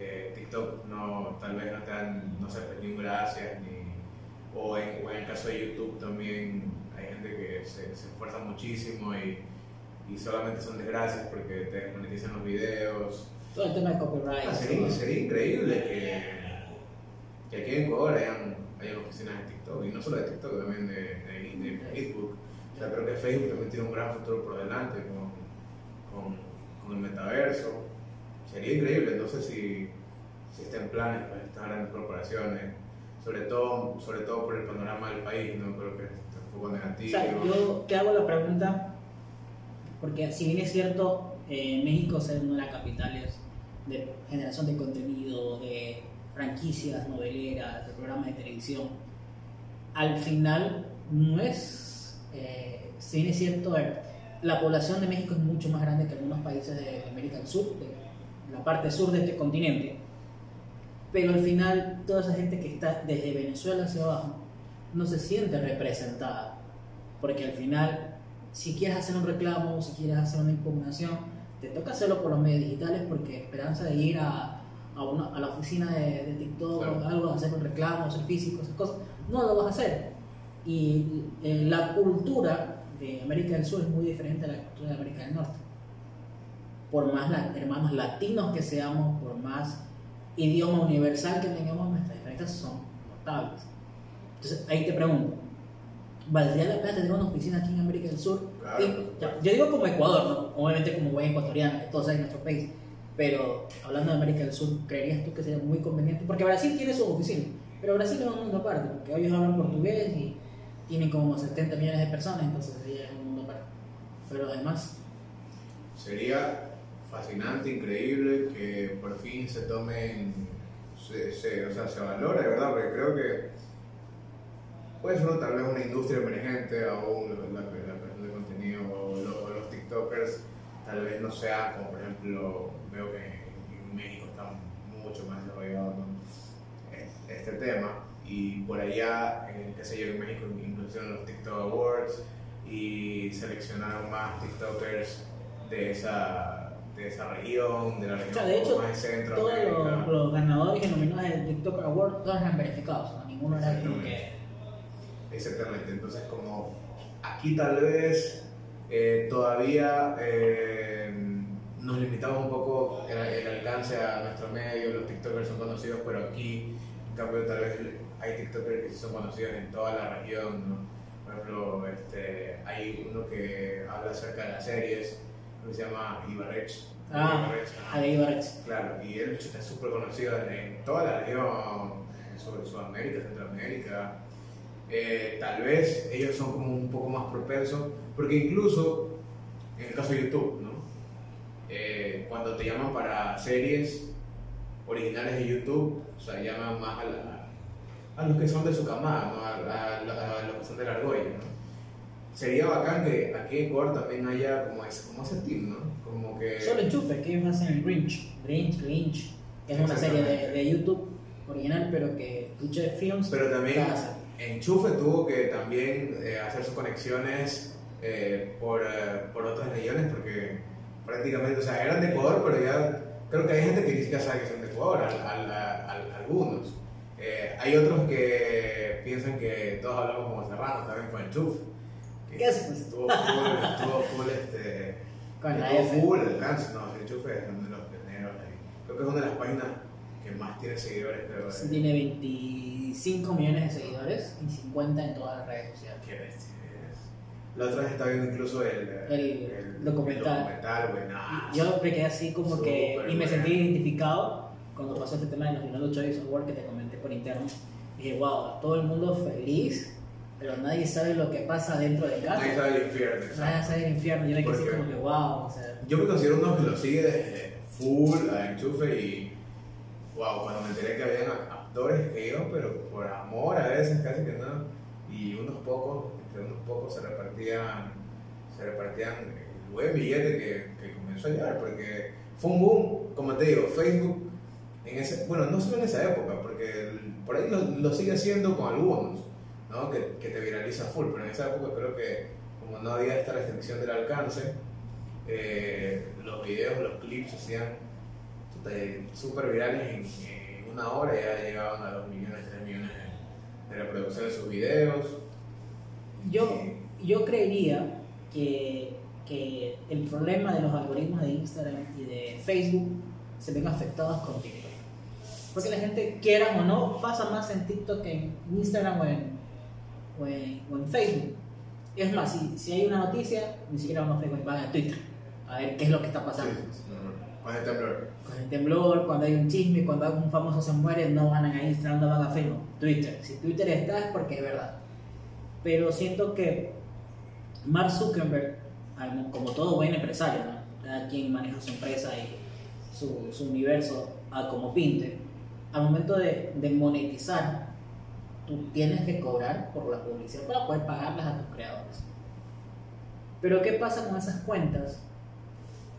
eh, TikTok no, tal vez no te dan, no sé, pues, ni un gracias, ni, o, en, o en el caso de YouTube también hay gente que se, se esfuerza muchísimo y, y solamente son desgracias porque te monetizan los videos. Todo el tema de copyright. Ah, sería, sería increíble que, que aquí en Ecuador hayan, hayan oficinas de TikTok, y no solo de TikTok, también de, de, de Facebook. O sea, creo que Facebook también tiene un gran futuro por delante con, con, con el metaverso. Sería increíble, no sé si, si planes para estas grandes corporaciones, sobre todo, sobre todo por el panorama del país, no creo que esté un poco O negativo. sea, yo te hago la pregunta, porque si bien es cierto, eh, México ser una de las capitales de generación de contenido, de franquicias noveleras, de programas de televisión, al final no es, eh, si bien es cierto, la población de México es mucho más grande que algunos países de América del Sur, de la parte sur de este continente, pero al final toda esa gente que está desde Venezuela hacia abajo no se siente representada, porque al final si quieres hacer un reclamo, si quieres hacer una impugnación, te toca hacerlo por los medios digitales porque esperanza de ir a, a, una, a la oficina de, de TikTok o algo, hacer un reclamo, hacer físico, esas cosas, no lo vas a hacer. Y eh, la cultura de América del Sur es muy diferente a la cultura de América del Norte. Por más hermanos latinos que seamos, por más idioma universal que tengamos, nuestras diferencias son notables. Entonces ahí te pregunto, ¿valdría la pena tener una oficina aquí en América del Sur? yo digo como Ecuador, ¿no? obviamente como buen ecuatoriano, que todos saben nuestro país, pero hablando de América del Sur, ¿creerías tú que sería muy conveniente? Porque Brasil tiene su oficina, pero Brasil es un mundo aparte, porque ellos hablan portugués y tienen como 70 millones de personas, entonces sería un mundo aparte. Pero además... Sería fascinante, increíble que por fin se tomen, se, se, o sea, se valore, ¿verdad? Porque creo que puede ser tal vez una industria emergente, aún la, la, creación de contenido o los, TikTokers, tal vez no sea como por ejemplo, veo que en, México está mucho más desarrollado este tema. Y por allá, en, qué sé yo, en México incluyeron los TikTok Awards y seleccionaron más TikTokers de esa, de esa región, de la región o sea, de hecho, más centro. Todos los, los, ganadores y nominados del TikTok Award, todos eran verificados, o ninguno era como que Exactamente, entonces como aquí tal vez eh, todavía eh, nos limitamos un poco el, el, alcance a nuestro medio, los TikTokers son conocidos, pero aquí en cambio tal vez hay TikTokers que sí son conocidos en toda la región, ¿no? Por ejemplo, este, hay uno que habla acerca de las series, que se llama Ibarrech. Ah, Ibarrech. Claro, y él está súper conocido en toda la región, sobre Sudamérica, Centroamérica, eh, tal vez ellos son como un poco más propensos, porque incluso en el caso de YouTube, ¿no? Eh, cuando te llaman para series originales de YouTube, o sea, llaman más a, a los que son de su camada, ¿no? a, a, los que son de la argolla. ¿no? Sería bacán que aquí en Ecuador también haya como ese, como ese team, ¿no? Como que... Solo enchufe, que ellos hacen el Grinch, Grinch, Grinch, que es una serie de, de, YouTube original, pero que Tuche Films... Pero también Enchufe tuvo que también eh, hacer sus conexiones eh, por, eh, por, otras regiones porque prácticamente, o sea, eran de Ecuador, pero ya creo que hay gente que ni siquiera sabe que son de Ecuador, al, al, algunos. hay otros que piensan que todos hablamos como serranos también con Enchufe. ¿Qué haces? Pues? Estuvo full, estuvo full este... Con la F. full alcance, no, Enchufe es uno de los pioneros ahí. Creo que es una de las páginas que más tiene seguidores, pero... Sí, tiene 25 millones de seguidores y 50 en todas las redes sociales. Qué bestia La otra vez estaba viendo incluso el, el, el documental. El documental Yo me quedé así como que... Y me sentí identificado cuando pasó este tema de los Ronaldo Choice Award que te comenté por interno. Dije, wow, todo el mundo feliz pero nadie sabe lo que pasa dentro de casa. Nadie sabe el infierno. Nadie sabe el infierno. Yo me quedé así como que, wow. O sea, yo me considero uno que lo sigue desde full a enchufe y wow, cuando me enteré que habían actores que iban, pero por amor a veces casi que no, y unos pocos, entre unos pocos se repartían, se repartían el buen billete que, que comenzó a llegar, porque fue un boom, como te digo, Facebook, en ese, bueno, no solo en esa época, porque por ahí lo, lo, sigue haciendo con algunos, ¿no? que, que te viraliza full, pero en esa época creo que como no había esta restricción del alcance, eh, los videos, los clips hacían súper virales en, una hora, ya llegaban a 2 millones, 3 millones de reproducción de sus videos. Yo, yo creería que, que el problema de los algoritmos de Instagram y de Facebook se ven afectados con TikTok. Porque la gente, quiera o no, pasa más en TikTok que en Instagram o en, o en, o en Facebook. Es más, si, si, hay una noticia, ni siquiera van a Facebook, van a Twitter a ver qué es lo que está pasando. Sí, el temblor. El temblor, cuando hay un chisme, cuando un famoso se muere, no van a Instagram, no van a Facebook, Twitter. Si Twitter está es porque es verdad. Pero siento que Mark Zuckerberg, como todo buen empresario, cada quien maneja su empresa y su, su universo a como pinte, al momento de, de monetizar, tú tienes que cobrar por la publicidad para poder pagarlas a tus creadores. Pero ¿qué pasa con esas cuentas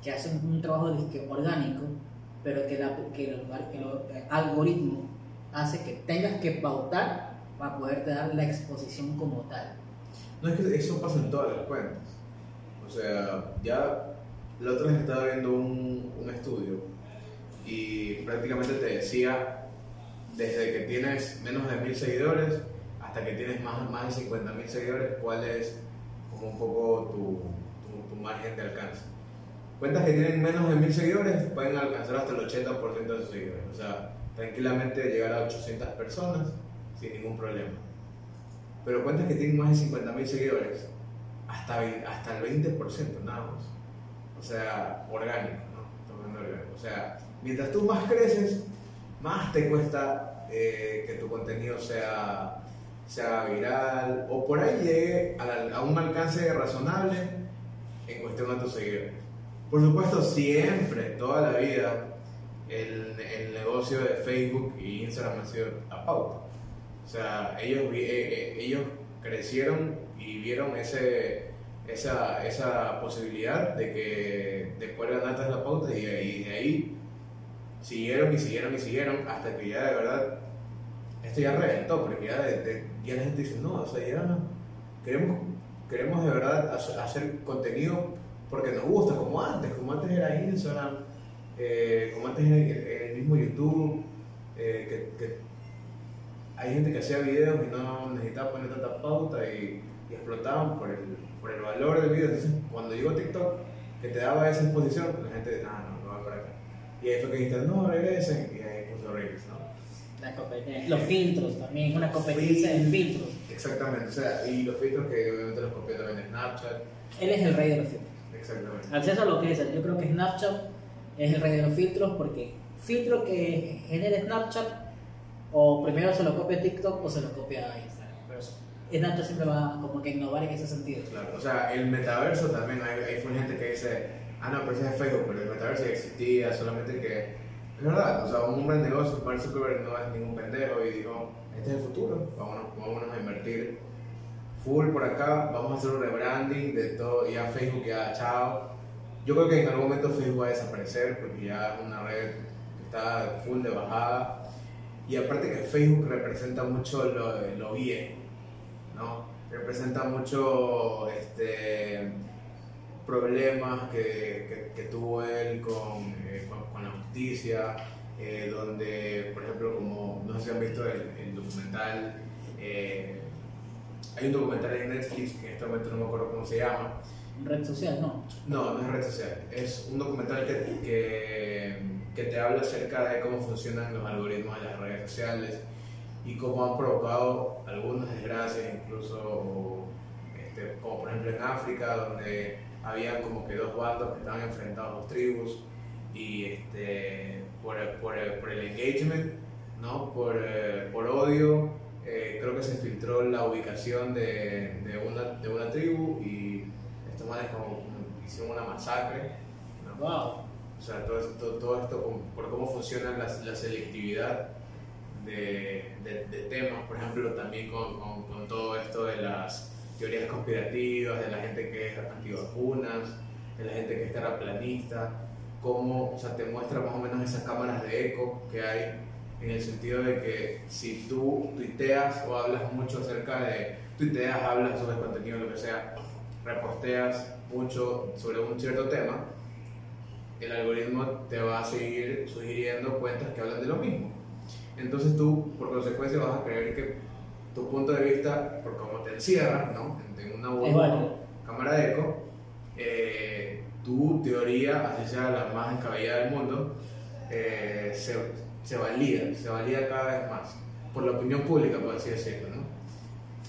que hacen un trabajo orgánico, pero que, la- que el, el algoritmo hace que tengas que pautar para poderte dar la exposición como tal? No es que eso pasa en todas las cuentas. O sea, ya la otra vez estaba viendo un, un estudio y prácticamente te decía desde que tienes menos de mil seguidores hasta que tienes más, más de 50 mil seguidores, cuál es como un poco tu, tu margen de alcance. Cuentas que tienen menos de mil seguidores pueden alcanzar hasta el 80% de sus seguidores. O sea, tranquilamente llegar a 800 personas sin ningún problema. Pero cuentas que tienen más de 50.000 seguidores, hasta, hasta el 20% nada más. O sea, orgánico, ¿no? De orgánico. O sea, mientras tú más creces, más te cuesta eh, que tu contenido sea, sea viral o por ahí llegue a, a un alcance razonable en cuestión a tus seguidores. Por supuesto, siempre, toda la vida, el, el negocio de Facebook y Instagram ha sido a pauta. O sea, ellos, eh, eh, ellos crecieron y vieron ese, esa, esa posibilidad de que de poder ganar la pauta y, y de ahí siguieron y siguieron y siguieron hasta que ya de verdad esto ya reventó, porque ya, de- de- ya la gente dice, no, o sea, ya no, queremos, queremos de verdad hacer contenido porque nos gusta, como antes, como antes era Instagram, eh, como antes era el, el mismo YouTube, eh, que, que hay gente que hacía videos y no necesitaba poner tanta pauta y, y explotaban por el, por el valor del video. Entonces, cuando llegó TikTok, que te daba esa exposición, la gente, ah, no, no va para acá. Y ahí fue que dijiste, no, regresen, y ahí puso Reels, ¿no? La. Los filtros también, una competencia de filtros. Exactamente, o sea, y los filtros que obviamente los copió también Snapchat, Él es el rey de los filtros. Exactamente. Acceso a lo que es, yo creo que Snapchat es el rey de los filtros porque filtro que genere Snapchat o primero se lo copia TikTok o se lo copia Instagram. Pero Snapchat siempre va como que a innovar en ese sentido. Claro, o sea, el metaverso también, hay, hay gente que dice, ah, no, pero ese es Facebook, pero el metaverso ya existía, solamente que. Es verdad, o sea, un hombre de negocios, Mark Zuckerberg no es ningún pendejo y dijo, este es el futuro, vámonos, vámonos a invertir full por acá, vamos a hacer un rebranding de todo, ya Facebook ya, chao. Yo creo que en algún momento Facebook va a desaparecer porque ya es una red que está full de bajada. Y aparte que Facebook representa mucho lo, lo viejo, ¿no? Representa mucho este, problemas que, que, tuvo él con, eh, con, con la justicia, eh, donde, por ejemplo, como no sé si han visto el, el documental, eh, hay un documental en Netflix que en este momento no me acuerdo cómo se llama, Red social, no. no, no es red social. Es un documental que, que, que te habla acerca de cómo funcionan los algoritmos de las redes sociales y cómo han provocado algunas desgracias, incluso este, como por ejemplo en África, donde había como que dos bandos que estaban enfrentados, dos tribus, y este, por, el- por, por el engagement, ¿no? por, eh, por odio, eh, creo que se filtró la ubicación de, de, una, de una tribu y estos manes como hicieron una masacre. ¿no? Wow. O sea, todo esto, todo esto por cómo funciona la, la selectividad de, de- de temas, por ejemplo, también con, con- con todo esto de las teorías conspirativas, de la gente que es antivacunas, de la gente que es terraplanista, cómo o sea, te muestra más o menos esas cámaras de eco que hay, en el sentido de que si tú tuiteas o hablas mucho acerca de, tuiteas, hablas sobre contenido, lo que sea, reposteas mucho sobre un cierto tema, el algoritmo te va a seguir sugiriendo cuentas que hablan de lo mismo. Entonces tú, por consecuencia, vas a creer que tu punto de vista, por cómo te encierras, ¿no? En una burbuja, válido. cámara de eco, eh, tu teoría, así sea la más descabellada del mundo, eh, se, se valida, se valida cada vez más, por la opinión pública, por así decirlo, ¿no?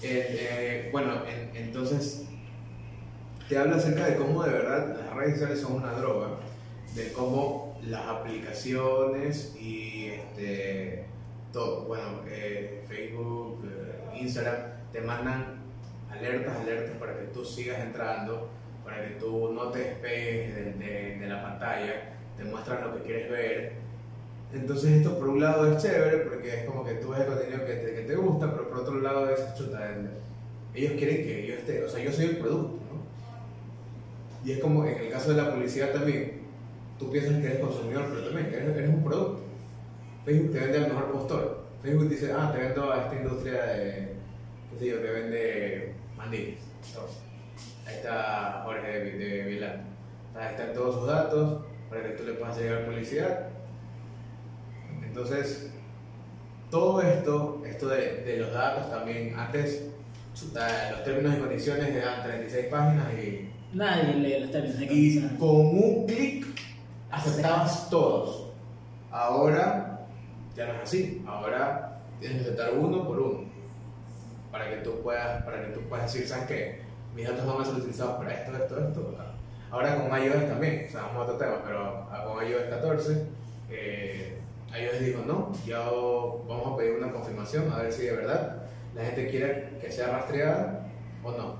Eh, eh, bueno, en- entonces te habla acerca de cómo de verdad las redes sociales son una droga, de cómo las aplicaciones y este, todo, bueno, eh, Facebook, Instagram, te mandan alertas, alertas para que tú sigas entrando, para que tú no te despegues de, de- de la pantalla, te muestran lo que quieres ver Entonces esto por un lado es chévere porque es como que tú ves el contenido que te, que te gusta, pero por otro lado es chuta. Ellos quieren que yo esté, o sea, yo soy el producto, ¿no? Y es como en el caso de la publicidad también, tú piensas que eres consumidor, pero también eres, un producto. Facebook te vende al mejor postor. Facebook dice, ah, te vendo a esta industria de, qué sé yo, te vende mandines. Ahí está Jorge de, de Vilán. Ahí están todos sus datos para que tú le puedas llegar publicidad. Entonces, todo esto, esto de, de los datos también, antes chuta, los términos y condiciones eran 36 páginas y, Nadie lee los términos y condiciones. con un clic aceptabas todos. Ahora ya no es así. Ahora tienes que aceptar uno por uno para que tú puedas, para que tú puedas decir, ¿sabes qué? Mis datos van a ser utilizados para esto, esto, esto. acá". Ahora con iOS también, o sea, vamos a otro tema, pero con iOS 14, eh, iOS dijo, no, ya vamos a pedir una confirmación a ver si de verdad la gente quiere que sea rastreada o no.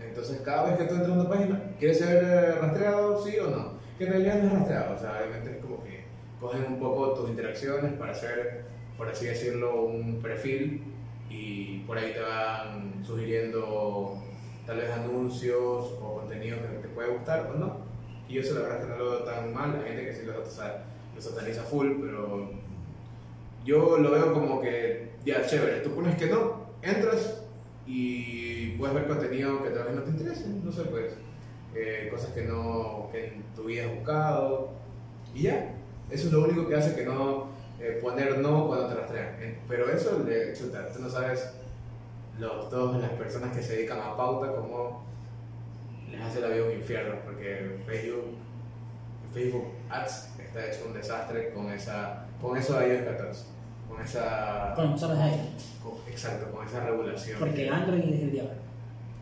Entonces, cada vez que tú entras a una página, ¿quieres ser eh, rastreado, sí o no? Que en realidad no es rastreado, o sea, obviamente es como que cogen un poco tus interacciones para hacer, por así decirlo, un perfil y por ahí te van sugiriendo tal vez anuncios o contenido que te puede gustar o no. Y eso la verdad que no lo veo tan mal, hay gente que sí lo, sea, lo sataniza full, pero yo lo veo como que, ya, chévere, tú pones que no, entras y puedes ver contenido que tal vez no te interese, no sé, pues, eh, cosas que, no, que en tu buscado, y ya, eso es lo único que hace que no eh, poner no cuando te rastrean. Eh, Pero eso, le, chuta, tú no sabes, los, todas las personas que se dedican a pauta, cómo les hace la vida un infierno, porque Facebook, Facebook Ads está hecho un desastre con, esa, con eso de iOS 14, con esa... Con ahí. con- exacto, con esa regulación. Porque Android es el diablo.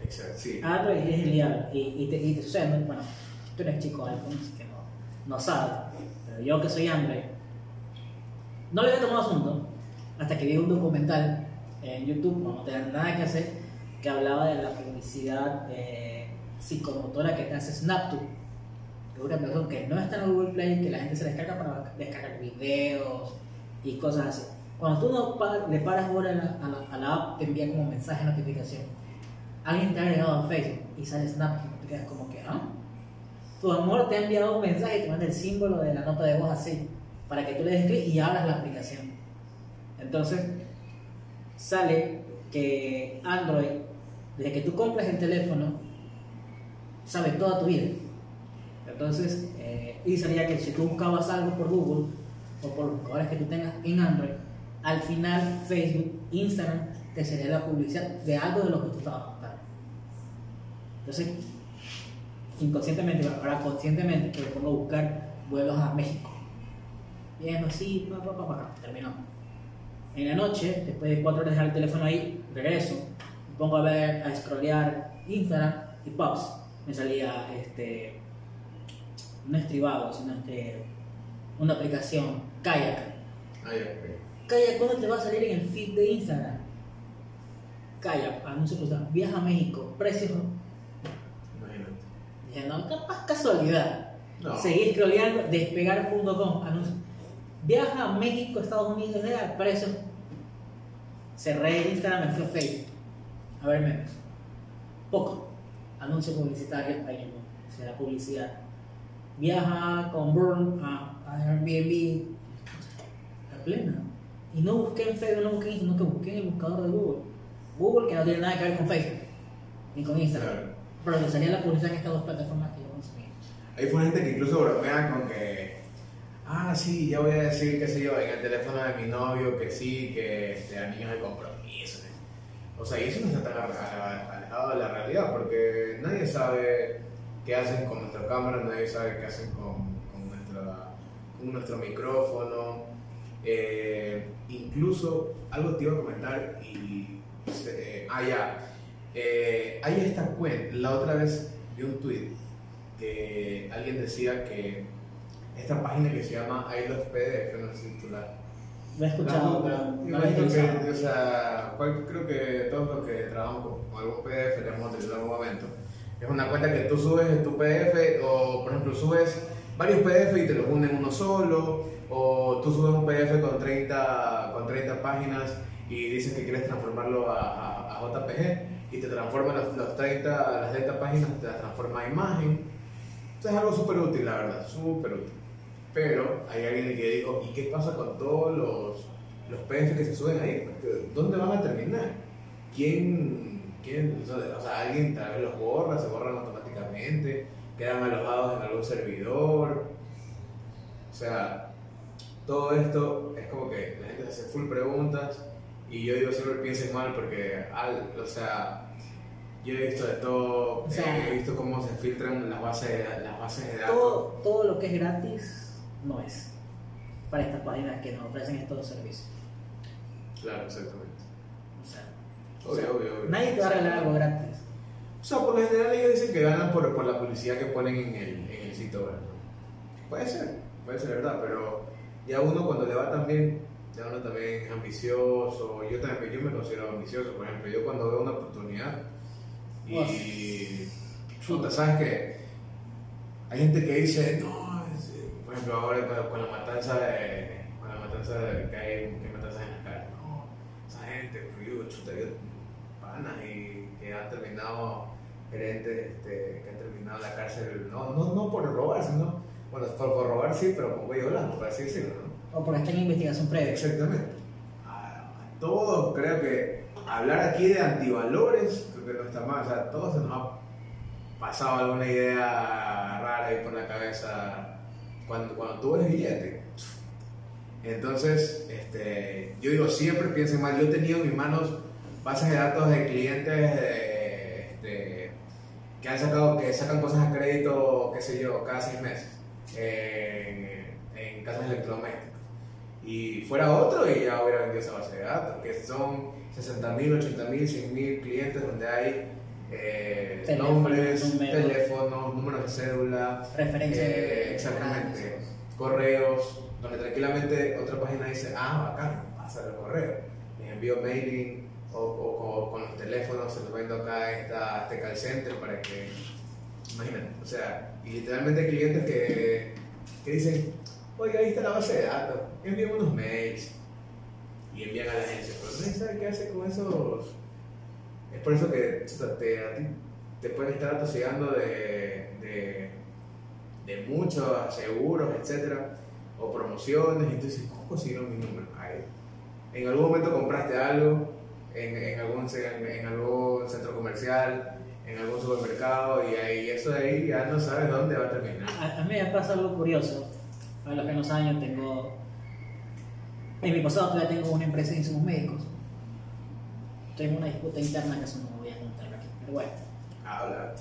Exacto, sí. Android es el diablo. Y, y te, y te sucede, ¿no? bueno, tú eres chico iPhone, así que no, no sabes. Pero yo que soy Android, no le había tomado asunto hasta que vi un documental en YouTube, no tener nada que hacer, que hablaba de la publicidad eh, psicomotora que te hace SnapTube. Una aplicación que no está en Google Play, que la gente se descarga para descargar videos y cosas así. Cuando tú no le paras bola a la, a la- a la app, te envía como mensaje notificación. Alguien te ha agregado a Facebook y sale SnapTube, te quedas como que, ¿ah? Tu amor te ha enviado un mensaje y te manda el símbolo de la nota de voz así, para que tú le des clic y abras la aplicación. Entonces, sale que Android, desde que tú compras el teléfono, sabe toda tu vida. Entonces, eh, y salía que si tú buscabas algo por Google o por los buscadores que tú tengas en Android, al final Facebook, Instagram, te sería la publicidad de algo de lo que tú estabas buscando. Entonces, inconscientemente, ahora conscientemente, me pongo a buscar vuelos a México. Bien, así, pa, pa, pa, pa, terminó. En la noche, después de cuatro horas de dejar el teléfono ahí, regreso, me pongo a ver, a scrollear Instagram y pops. Me salía este, no estribado, sino este, una aplicación, Kayak. Kayak, ¿cuándo te va a salir en el feed de Instagram? Kayak, anuncio viaja a México, precios. Imagínate. Dije, no, capaz casualidad. No. Scrolleando, despegar.com, anuncio. Viaja a México, Estados Unidos, de al precio. Cerré el Instagram, me fui a Facebook. A ver memes. Poco. Anuncio publicitario, ahí mismo. O sea, publicidad. Viaja con Burn a, a Airbnb. La plena. Y no busqué en Facebook, no busqué en Instagram, no que busqué en el buscador de Google. Google que no tiene nada que ver con Facebook, ni con Instagram. Claro. Pero le salía la publicidad en estas dos plataformas que yo consumía. Hay fue gente que incluso bromea con que, ah, sí, ya voy a decir, qué sé yo, en el teléfono de mi novio que sí, que este, a niños de compromiso. O sea, y eso no está tan ale- alejado de la realidad, porque nadie sabe qué hacen con nuestra cámara, nadie sabe qué hacen con, con, nuestra, con nuestro micrófono. Eh, incluso, algo te iba a comentar y... se- eh, ah, ya. Eh, hay esta cuenta, la otra vez vi un tweet que alguien decía que esta página que se llama I Love PDF, no sé si tú la... He escuchado, la- la- que, o sea, cual- creo que todos los que trabajamos con, con algún PDF le hemos utilizado en algún momento. Es una cuenta que tú subes tu PDF o, por ejemplo, subes varios PDF y te los unen uno solo, o tú subes un PDF con 30, con 30 páginas y dices que quieres transformarlo a, JPG y te transforma los, los 30, las 30 páginas, te las transforma a imagen. Esto es algo súper útil, la verdad, súper útil. Pero hay alguien que dijo, ¿y qué pasa con todos los, los PDF que se suben ahí? ¿Dónde van a terminar? ¿Quién, quién, o sea, alguien tal vez los borra, se borran automáticamente, quedan alojados en algún servidor? O sea, todo esto es como que la gente se hace full preguntas y yo digo siempre piensen mal porque, al, o sea, yo he visto de todo, sea, he visto cómo se filtran las bases, las bases de datos. Todo, todo lo que es gratis no es para estas páginas que nos ofrecen estos servicios. Claro, exactamente. Obvio, sea, obvio, obvio. nadie te va a regalar algo gratis. O sea, por lo general ellos dicen que ganan por, por la publicidad que ponen en el, en el sitio web. Puede ser, puede ser verdad, pero ya uno cuando le va tan bien, ya uno también es ambicioso. Yo también yo me considero ambicioso, por ejemplo, yo cuando veo una oportunidad y puta, sabes que hay gente que dice, no, es- por ejemplo, ahora con, con la matanza de, con la matanza de, que hay, que hay matanzas en la calle, no, esa gente, pues, yo, chuta, yo, y que han terminado gerentes, este, que han terminado la cárcel, no, no, no por robar, sino, bueno, por, por robar sí, pero con cuello blanco, por así decirlo, ¿no? O porque está en investigación previa. Exactamente. A, a todos creo que hablar aquí de antivalores creo que no está mal. O sea, a todos se nos ha pasado alguna idea rara ahí por la cabeza cuando, cuando tú ves billete. Entonces, este, yo digo, siempre piensen mal. Yo he tenido en mis manos bases de datos de clientes de, este, que han sacado, que sacan cosas a crédito, qué sé yo, cada seis meses en, en casas electrodomésticas y fuera otro y ya hubiera vendido esa base de datos, que son 60 mil, 80 mil, 100 mil clientes donde hay eh, nombres, números. teléfonos, números de cédula, Referencia eh, exactamente, correos, donde tranquilamente otra página dice, ah, bacán, pasa el correo, les envío mailing o, o- o con los teléfonos, se los vendo acá esta, este call center para que, imagínate, o sea, y literalmente hay clientes que, que dicen, oiga, ahí está la base de datos, envían unos mails y envían a la agencia, pero nadie sabe qué hace con esos. Es por eso que chuta, te, a ti te pueden estar atosigando de, de, de muchos seguros, etcétera, o promociones, y tú dices, ¿cómo consiguieron mi número? Ahí. En algún momento compraste algo, en, en, algún, en, en algún centro comercial, en algún supermercado, y ahí eso de ahí ya no sabes dónde va a terminar. A, a mí me pasa algo curioso. Para los que no saben, yo tengo. En mi pasado todavía tengo una empresa de insumos médicos. Tengo una disputa interna que eso no voy a contar aquí. Pero bueno. Habla.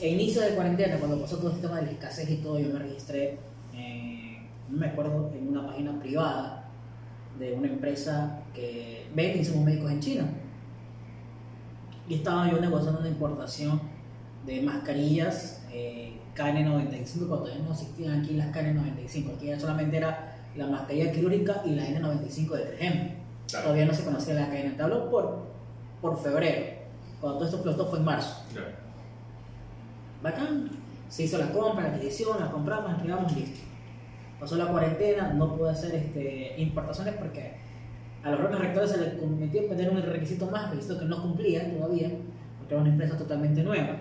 A inicio de cuarentena, cuando pasó todo este tema de la escasez y todo, yo me registré, en- no me acuerdo, en una página privada de una empresa que vende insumos médicos en China. Y estaba yo negociando una importación de mascarillas eh, KN95, cuando todavía no existían aquí las KN95, aquí solamente era la mascarilla quirúrgica y la N95 de 3M. Claro. Todavía no se conocía la KN. Te hablo por, por febrero, cuando todo esto explotó fue en marzo. Claro. Bacán. Se hizo la compra, la adquisición, la compramos, entregamos, listo. Pasó la cuarentena, no pude hacer este, importaciones porque a los órganos rectores se les cometió poner un requisito más, requisito que no cumplía todavía, porque era una empresa totalmente nueva.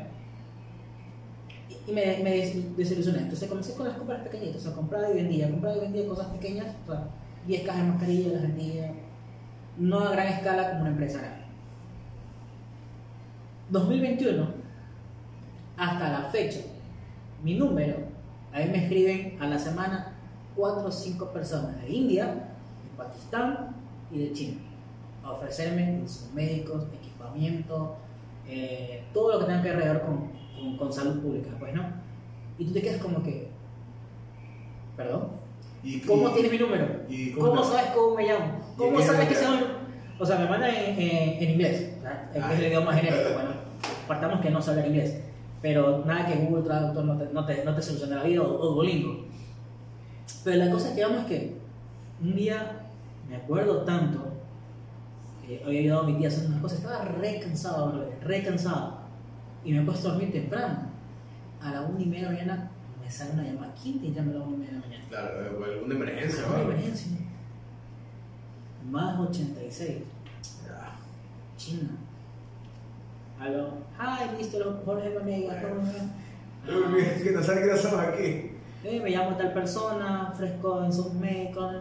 Y, me, me des- desilusioné. Entonces comencé con las compras pequeñitas, o sea, compraba y vendía, compraba y vendía cosas pequeñas, o sea, 10 cajas de mascarillas las vendía, no a gran escala como una empresa grande. 2021, hasta la fecha, mi número, a mí me escriben a la semana 4 o 5 personas de India, de Pakistán y de China a ofrecerme insumos médicos, equipamiento, eh, todo lo que tenga que ver con, con, con salud pública, pues no. Y tú te quedas como que, perdón, ¿Y, ¿cómo y- tienes mi número? y ¿Cómo te- sabes cómo me llamo? ¿Y ¿Cómo sabes que un... O sea, me mandan en, en- en inglés, que Ah. es el idioma genérico, bueno, partamos que no saber inglés, pero nada que Google Traductor no te, no te, no te solucione la vida o, o Duolingo. Pero la cosa que vamos es que un día me acuerdo tanto, que había ayudado a mi tía a hacer unas cosas, estaba re cansado, brother, re cansado, y me he puesto a dormir temprano. A la una y media de la mañana me sale una llamada. ¿Quién te llama a la una y media de la mañana? Claro, o alguna emergencia, Una ¿no? emergencia. Más 86. Ya. China. Aló. Hi, Mr. Jorge Vanegas. ¿cómo estás? Es que no sabe qué hacemos aquí. Eh, me llamo tal persona, fresco en sus médicos.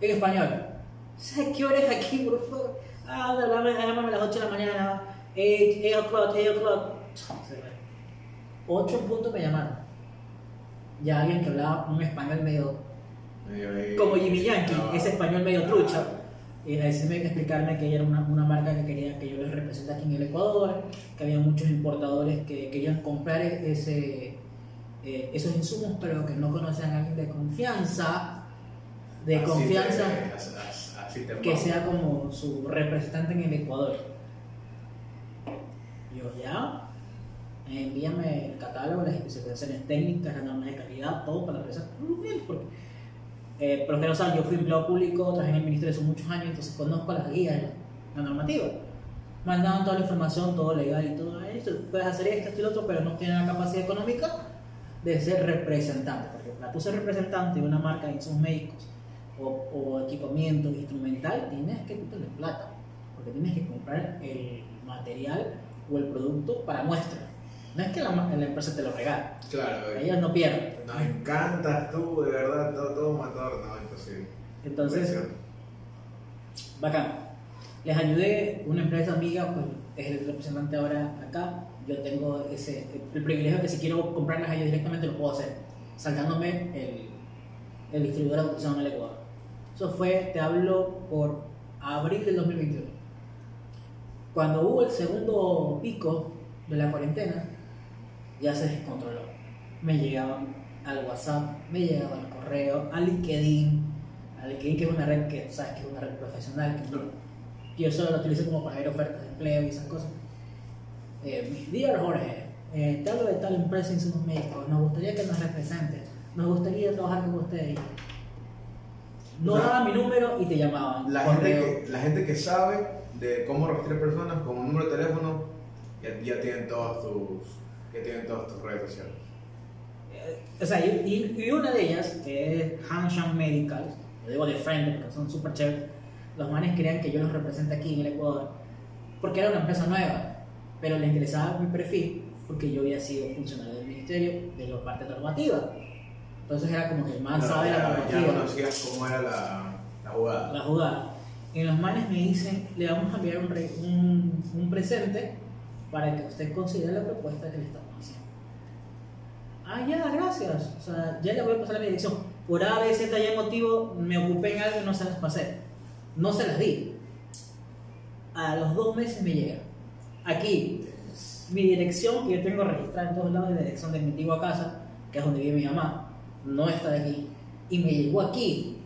En español. ¿Sabes qué hora es aquí, por favor? Ah, llámame, a las 8 de la mañana. 8, 8 o'clock, 8 o'clock. 8 en punto me llamaron. Ya alguien que hablaba un español medio. Como Jimmy Yankee, No. ese español medio trucha. Y decirme, explicarme que ella era una, una marca que quería que yo les represente aquí en el Ecuador, que había muchos importadores que querían comprar ese, eh, esos insumos, pero que no conocían a alguien de confianza, de Así confianza, te- así- así- así te que sea como su representante en el Ecuador. Yo ya, envíame el catálogo, las especificaciones técnicas, las normas de calidad, todo para la empresa. Porque, eh, por lo que no saben, yo fui empleado público, trabajé en el ministerio hace muchos años, entonces conozco las guías, la normativa. Mandaban toda la información, todo legal y todo esto. Puedes hacer esto, esto y lo otro, pero no tienes la capacidad económica de ser representante. Porque para tú ser representante de una marca de insumos médicos o, o equipamiento instrumental, tienes que tener plata. Porque tienes que comprar el material o el producto para muestra. No es que la, la empresa te lo regale. Claro, eh, Ellos no pierden. nos encantas tú, de verdad, todo, todo motor, no, imposible. Entonces, bacán. Les ayudé, una empresa amiga, pues es el representante ahora acá. Yo tengo ese, el privilegio que si quiero comprarlas a ellos directamente lo puedo hacer, saltándome el, el distribuidor autorizado en el Ecuador. Eso fue, te hablo, por abril del 2021. Cuando hubo el segundo pico de la cuarentena, ya se descontroló. Me llegaban al WhatsApp, me llegaban al correo, al LinkedIn, al LinkedIn que es una red que sabes que es una red profesional, que yo solo lo utilizo como para ver ofertas de empleo y esas cosas. Eh, Dear Jorge, eh, hablo de tal empresa insumos médicos, nos gustaría que nos representes, nos gustaría trabajar con ustedes. No O sea, daba mi número y te llamaban. La gente, que, la gente que sabe de cómo registrar personas con un número de teléfono, ya, ya tienen todas tus, ya tienen todas tus redes sociales. Eh, O sea, y, y- y una de ellas, que es Hanshan Medical, lo digo de frente porque son súper chéveres, los manes querían que yo los represente aquí en el Ecuador, porque era una empresa nueva, pero les interesaba mi perfil porque yo había sido funcionario del ministerio de la parte normativa. Entonces era como que el man sabe la ya, ya normativa, conocías cómo era la, la jugada. la jugada. Y los manes me dicen, le vamos a enviar un, re- un, un presente para que usted considere la propuesta que le estamos haciendo. Ah, ya, gracias. O sea, ya le voy a pasar la dirección. Por A, B, Z, Y motivo, me ocupé en algo y no se las pasé. No se las di. A los dos meses me llega. Aquí, mi dirección que yo tengo registrada en todos lados es la dirección de mi antigua casa, que es donde vive mi mamá. No está de aquí. Y me llegó aquí.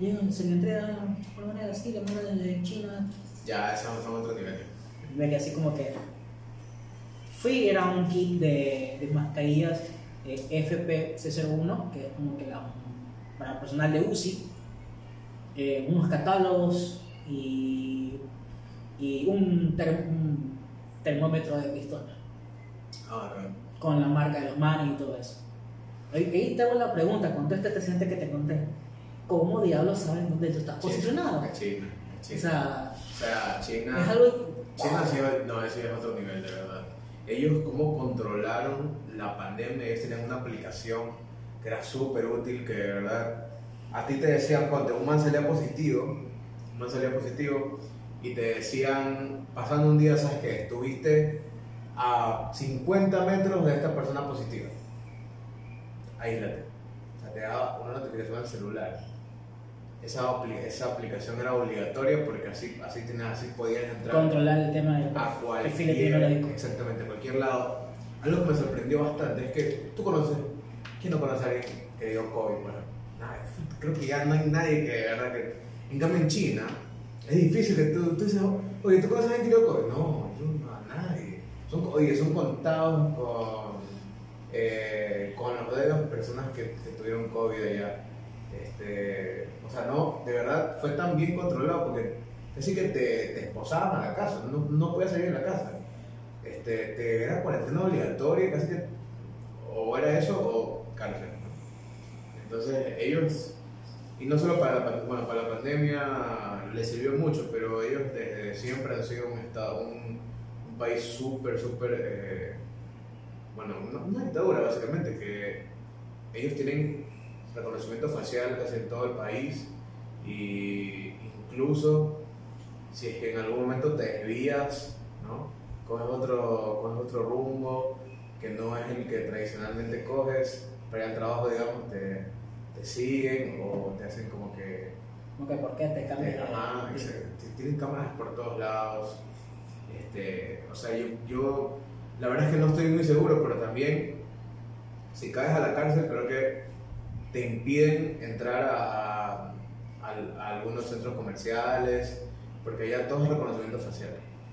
Y se le entrega por manera así, la mano de China. Ya, estamos en otro nivel. Me quedé así como que. Fui, era un kit de, de mascarillas eh, FP-C01, que es como que la, para personal de UCI, eh, unos catálogos y, y un termómetro de pistola Ah, con la marca de los manos y todo eso. Ahí, ahí te hago la pregunta, con todo este antecedente que te conté, ¿cómo diablos saben dónde tú estás posicionado? China. es O China. sea, O sea, China. es algo... China sí, no, ese es otro nivel, de verdad. Ellos cómo controlaron la pandemia, ellos tenían una aplicación que era súper útil, que de verdad, a ti te decían cuando un man salía positivo, un man salía positivo, y te decían, pasando un día, sabes que estuviste a 50 metros de esta persona positiva. Aíslate. O sea, te daba una notificación al celular. Esa, esa aplicación era obligatoria porque así, así, tenías, así podías entrar controlar el tema del a cualquier, exactamente, a cualquier lado. Algo que me sorprendió bastante es que tú conoces, ¿quién no conoce a alguien que dio COVID? Bueno, nadie. creo que ya no hay nadie que de verdad que... En cambio en China, es difícil tú, tú dices, oye, ¿tú conoces a dio COVID? No, yo no a nadie. Son, oye, son contados con, eh, con los dedos personas que, tuvieron COVID allá. Este, o sea, no, de verdad fue tan bien controlado porque es decir que te, te esposaban a la casa, no, no podías salir de la casa. Este, te era cuarentena obligatoria, casi que o era eso o cárcel. Entonces ellos, y no solo para la, bueno, para la pandemia les sirvió mucho, pero ellos desde siempre han sido un, estado, un, país súper, súper, eh, bueno, una, dictadura básicamente, que ellos tienen reconocimiento facial casi en todo el país y incluso si es que en algún momento te desvías, ¿no? coges, otro, coges otro rumbo que no es el que tradicionalmente coges, para al trabajo, digamos, te, te siguen o te hacen como que... Como que, ¿por qué te cambias? te- ajá, te- tienen cámaras por todos lados. Este, o sea, yo, yo la verdad es que no estoy muy seguro, pero también si caes a la cárcel creo que te impiden entrar a, a- a- a algunos centros comerciales, porque ya todo es reconocimiento facial.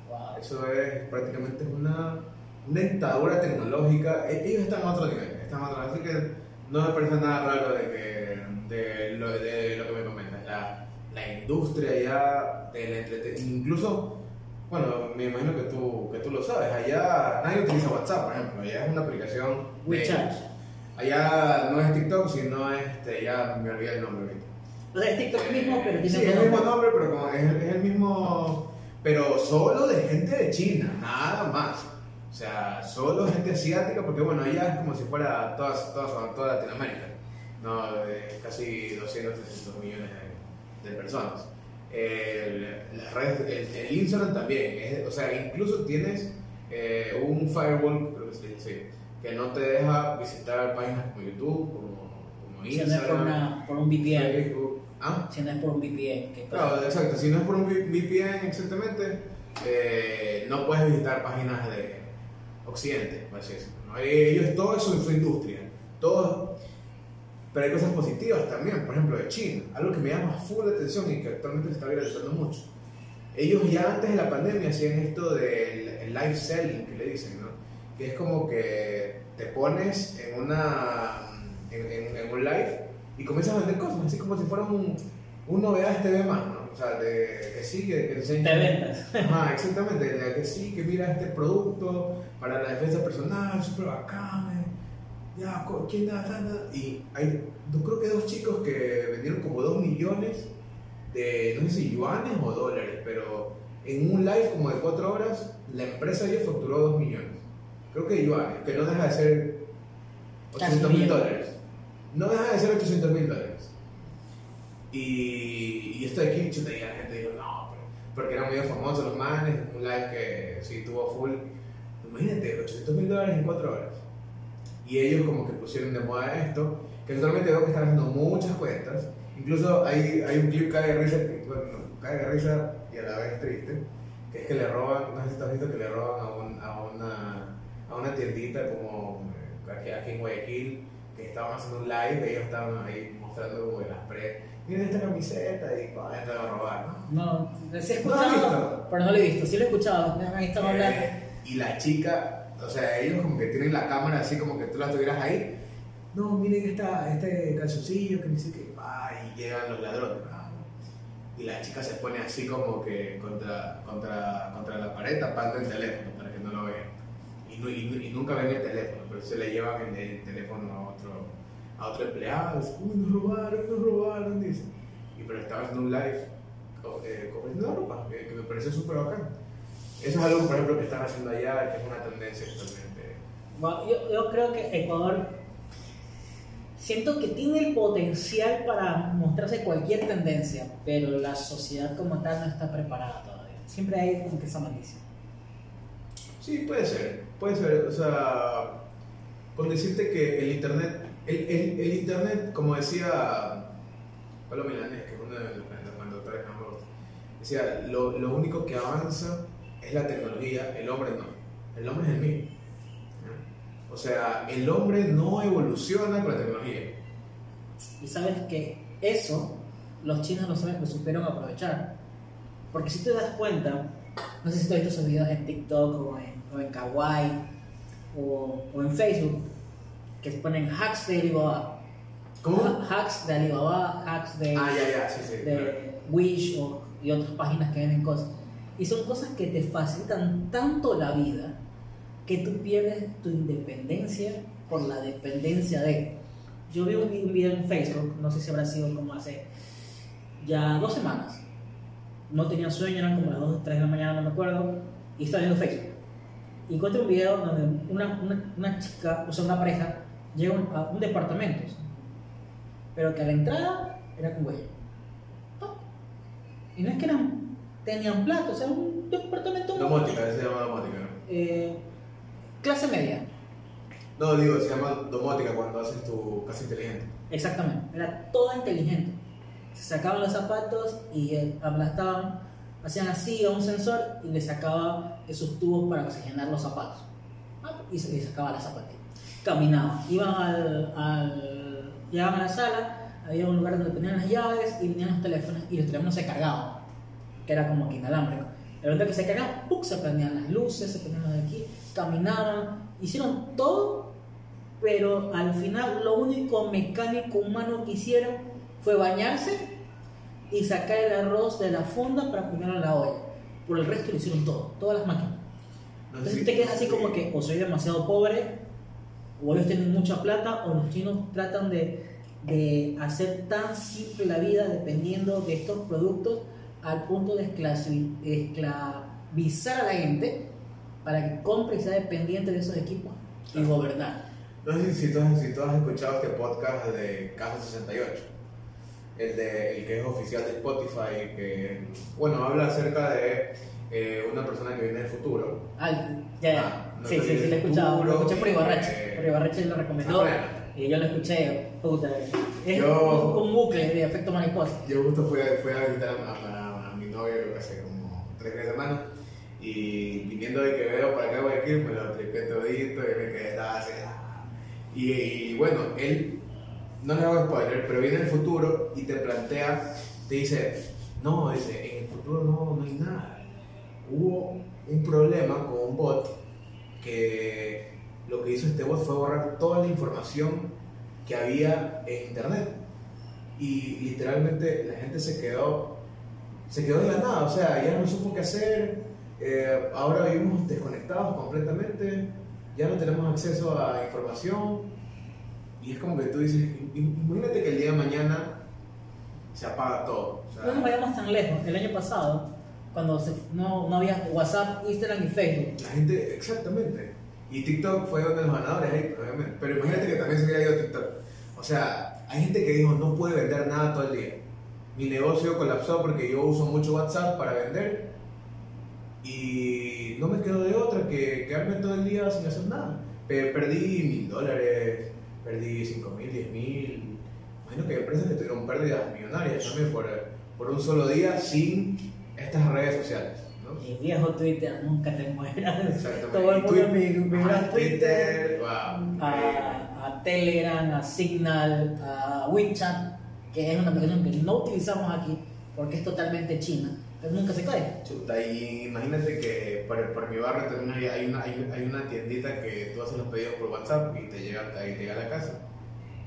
Wow. Eso es prácticamente una, una dictadura tecnológica. E- Ellos están a otro nivel, están a otro nivel. Así que no me parece nada raro de, que, de, lo, de lo que me comentas. La, la industria ya del entretenimiento, incluso, bueno, me imagino que tú, que tú lo sabes, allá nadie utiliza WhatsApp, por ejemplo, allá es una aplicación. de- WeChat. Allá no es TikTok, sino este, ya me olvidé el nombre ahorita. O sea, es TikTok mismo, pero tiene sí, es el mismo nombre. pero como es, el- es el mismo. Pero solo de gente de China, nada más. O sea, solo gente asiática, porque bueno, allá es como si fuera todas, todas, toda Latinoamérica. No, casi 200, 300 millones de, de personas. El, las redes, el, el Instagram también, es- o sea, incluso tienes eh, un firewall, creo que se dice que no te deja visitar páginas como YouTube, como, como Si no es por, Instagram, una, por un VPN. Facebook. ¿Ah? Si no es por un VPN. Que Claro, exacto. Si no es por un VPN exactamente, eh, no puedes visitar páginas de Occidente, por así. ¿no? Ellos, todo eso en su industria. Todo, pero hay cosas positivas también, por ejemplo, de China. Algo que me llama full la atención y que actualmente se está viralizando mucho. Ellos ya antes de la pandemia hacían esto del el live selling, que le dicen, ¿no? Que es como que te pones en, una, en, en- en un live y comienzas a vender cosas, así como si fuera un, un novedades TV más, ¿no? O sea, de, que sí, que, que te enseñan- Te ventas. Ajá, exactamente, de que sí, que mira este producto para la defensa personal, súper bacán, eh. ya, ¿quién da, da, da? Y hay, yo creo que dos chicos que vendieron como 2 millones de, no sé si yuanes o dólares, pero en un live como de 4 horas, la empresa ya facturó 2 millones. Creo que yuanes, que no deja de ser 800 mil dólares. No deja de ser 800 mil dólares. Y, y esto de chuta, y la gente dijo, no, porque eran medio famosos los manes, un live que sí tuvo full. Imagínate, 800 mil dólares en 4 horas. Y ellos como que pusieron de moda esto, que actualmente veo que están haciendo muchas cuentas. Incluso hay, hay un clip cae risa, bueno, cae de risa y a la vez triste, que es que le roban, no sé si te has visto que le roban a, un- a, una, a una tiendita como eh, aquí, aquí en Guayaquil, que estaban haciendo un live, ellos estaban ahí mostrando como las pre, miren esta camiseta y entran a robar, ¿no? No, sí he ¿No escuchado, pero no lo he visto. Sí lo he escuchado. Me han estado hablando. Eh, y la chica, o sea, ellos como que tienen la cámara así como que tú la tuvieras ahí. No, miren esta, este calzoncillo que dice que va y llegan los ladrones. ah, Y la chica se pone así como que contra, contra, contra la pared tapando el teléfono para que no lo vean. Y, y y nunca ven el teléfono, pero se le llevan el, el teléfono a otro, a otro empleado. Dice, Uy, nos robaron, nos robaron, dice. Y pero estaba haciendo un live eh, comiendo la ropa, que, que me pareció súper bacán. Eso es algo, por ejemplo, que están haciendo allá, que es una tendencia actualmente. Bueno, yo, yo creo que Ecuador siento que tiene el potencial para mostrarse cualquier tendencia, pero la sociedad como tal no está preparada todavía. Siempre hay como que esa malicia. Sí, puede ser, puede ser. O sea, con decirte que el Internet, el, el, el Internet, como decía Pablo Milanés, que es uno de los gusta, decía, lo, lo único que avanza es la tecnología, el hombre no. El hombre es el mismo. O sea, el hombre no evoluciona con la tecnología. Y sabes que eso los chinos lo, saben, lo supieron aprovechar. Porque si te das cuenta, no sé si tú has visto esos videos en TikTok o en, o en Kawaii o, o en Facebook que ponen hacks de Alibaba. ¿Cómo? Hacks de Alibaba, hacks de, Ah, ya, ya, sí, sí. claro. de Wish o, y otras páginas que venden cosas. Y son cosas que te facilitan tanto la vida que tú pierdes tu independencia por la dependencia de. Yo vi un, video en Facebook, no sé si habrá sido como hace ya dos semanas. No tenía sueño, eran como las 2 3 de la mañana, no me acuerdo, y estaba viendo Facebook. Y encontré un video donde una, una, una chica, o sea, una pareja, llega a un- a un departamento, pero que a la entrada era con huella. Y no es que eran, tenían plato, o sea, un departamento Domótica, se llama domótica, ¿no? eh, clase media. No, digo, se llama domótica cuando haces tu casa inteligente. Exactamente, era todo inteligente. Se sacaban los zapatos y eh, aplastaban, hacían así a un sensor y le sacaba esos tubos para oxigenar los zapatos. Ah, Y se le sacaba la zapatilla. Caminaban, iban al, al. llegaban a la sala, había un lugar donde ponían las llaves y venían los teléfonos y los teléfonos se cargaban, que era como que inalámbrico. El momento que se cargaba, ¡puc! se prendían las luces, se prendían las de aquí, caminaban, hicieron todo pero al final lo único mecánico humano que hicieron fue bañarse y sacar el arroz de la funda para ponerlo en la olla. Por el resto lo hicieron todo, todas las máquinas. Entonces si- te quedas así como que o soy demasiado pobre, o ellos tienen mucha plata, o los chinos tratan de, de hacer tan simple la vida dependiendo de estos productos al punto de esclavi- esclavizar a la gente para que compre y sea dependiente de esos equipos y gobernar. No sé si tú, has- si tú has escuchado este podcast de Caso 68, el, de, el que es oficial de Spotify, que, bueno, habla acerca de eh, una persona que viene del futuro. Ah, ya, ya. Ah, no sí, sí, sí, lo he escuchado. Lo escuché por Ibarrache. Por Ibarrache lo recomendó. Y yo lo escuché, puta. Es Yo- un, un bucle de efecto mariposa. Yo justo fui a, fui a visitar a, a- a mi que hace como tres fines de semana y viniendo de Quevedo para acá a Guayaquil me lo tripé todito y me quedé estaba así. Y, y bueno, él, no le hago spoiler, pero viene el futuro y te plantea, te dice, no, dice, en el futuro no, no hay nada. Hubo un problema con un bot que lo que hizo este bot fue borrar toda la información que había en internet y literalmente la gente se quedó se quedó en la nada, o sea, ya no supo qué hacer, eh, ahora vivimos desconectados completamente, ya no tenemos acceso a información y es como que tú dices, im- imagínate que el día de mañana se apaga todo. No nos vayamos tan lejos. El año pasado, cuando se- no, no había WhatsApp, Instagram y Facebook. La gente, exactamente. Y TikTok fue uno de los ganadores ahí, obviamente. Pero imagínate que también se hubiera ido TikTok. O sea, hay gente que dijo, no puede vender nada todo el día. Mi negocio colapsó porque yo uso mucho WhatsApp para vender. Y no me quedo de otra que quedarme todo el día sin hacer nada. Pe- Perdí mil dólares, perdí cinco mil, diez mil. Imagino que hay empresas que tuvieron pérdidas millonarias también por, por un solo día sin estas redes sociales. ¿no? Y viejo Twitter, nunca te mueras. Exactamente. Todo el Y mundo migra a Twitter, wow, a, a Telegram, a Signal, a WeChat, que es una aplicación que no utilizamos aquí porque es totalmente china, pero nunca se cae. Chuta, y imagínate que por, por mi barrio también hay, hay una, hay, hay una tiendita que tú haces los pedidos por WhatsApp y te llega, ahí te llega a la casa.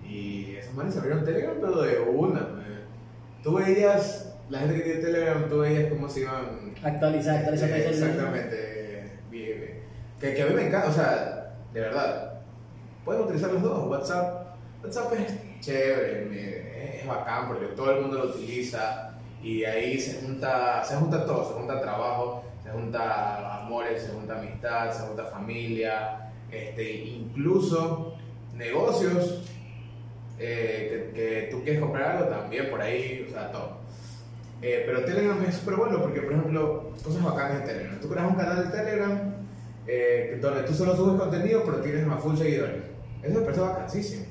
Y esos manes abrieron Telegram, pero de una. man. Tú veías, la gente que tiene Telegram, tú veías cómo se iban. Actualizar, actualizar, Eh, actualizar. Exactamente. Bien, bien. Que, que a mí me encanta, o sea, de verdad. Pueden utilizar los dos. WhatsApp, WhatsApp es chévere, me- es bacán porque todo el mundo lo utiliza y ahí se junta, se junta todo, se junta trabajo, se junta amores, se junta amistad, se junta familia, este, incluso negocios eh, que, que tú quieres comprar algo también por ahí, o sea, todo. Eh, pero Telegram es súper bueno porque, por ejemplo, cosas bacanas en Telegram. Tú creas un canal de Telegram eh, donde tú solo subes contenido, pero tienes a full seguidores. Eso me parece bacanísimo.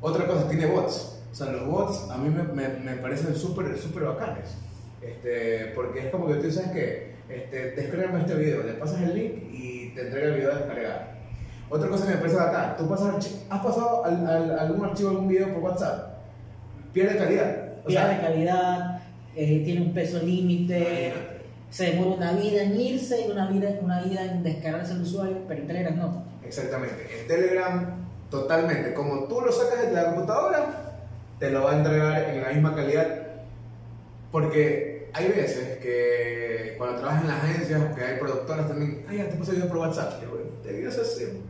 Otra cosa, tiene bots. O sea, los bots a mí me, me, me parecen súper, súper bacanes. Este, porque es como que tú sabes que este, descargame este video, le pasas el link y te entrega el video descargado. Otra cosa que me parece bacán, tú pasas has pasado al- al- algún archivo, algún video por WhatsApp, pierde calidad. O Pierde sea, calidad, eh, tiene un peso límite, se demora una vida en irse y una vida, una vida en descargarse el usuario, pero en Telegram no. Exactamente. En Telegram, totalmente. Como tú lo sacas de la computadora, te lo va a entregar en la misma calidad. Porque hay veces que cuando trabajas en las agencias, que hay productoras también, ay, ya te paso video por WhatsApp. Yo, bueno, te eso así,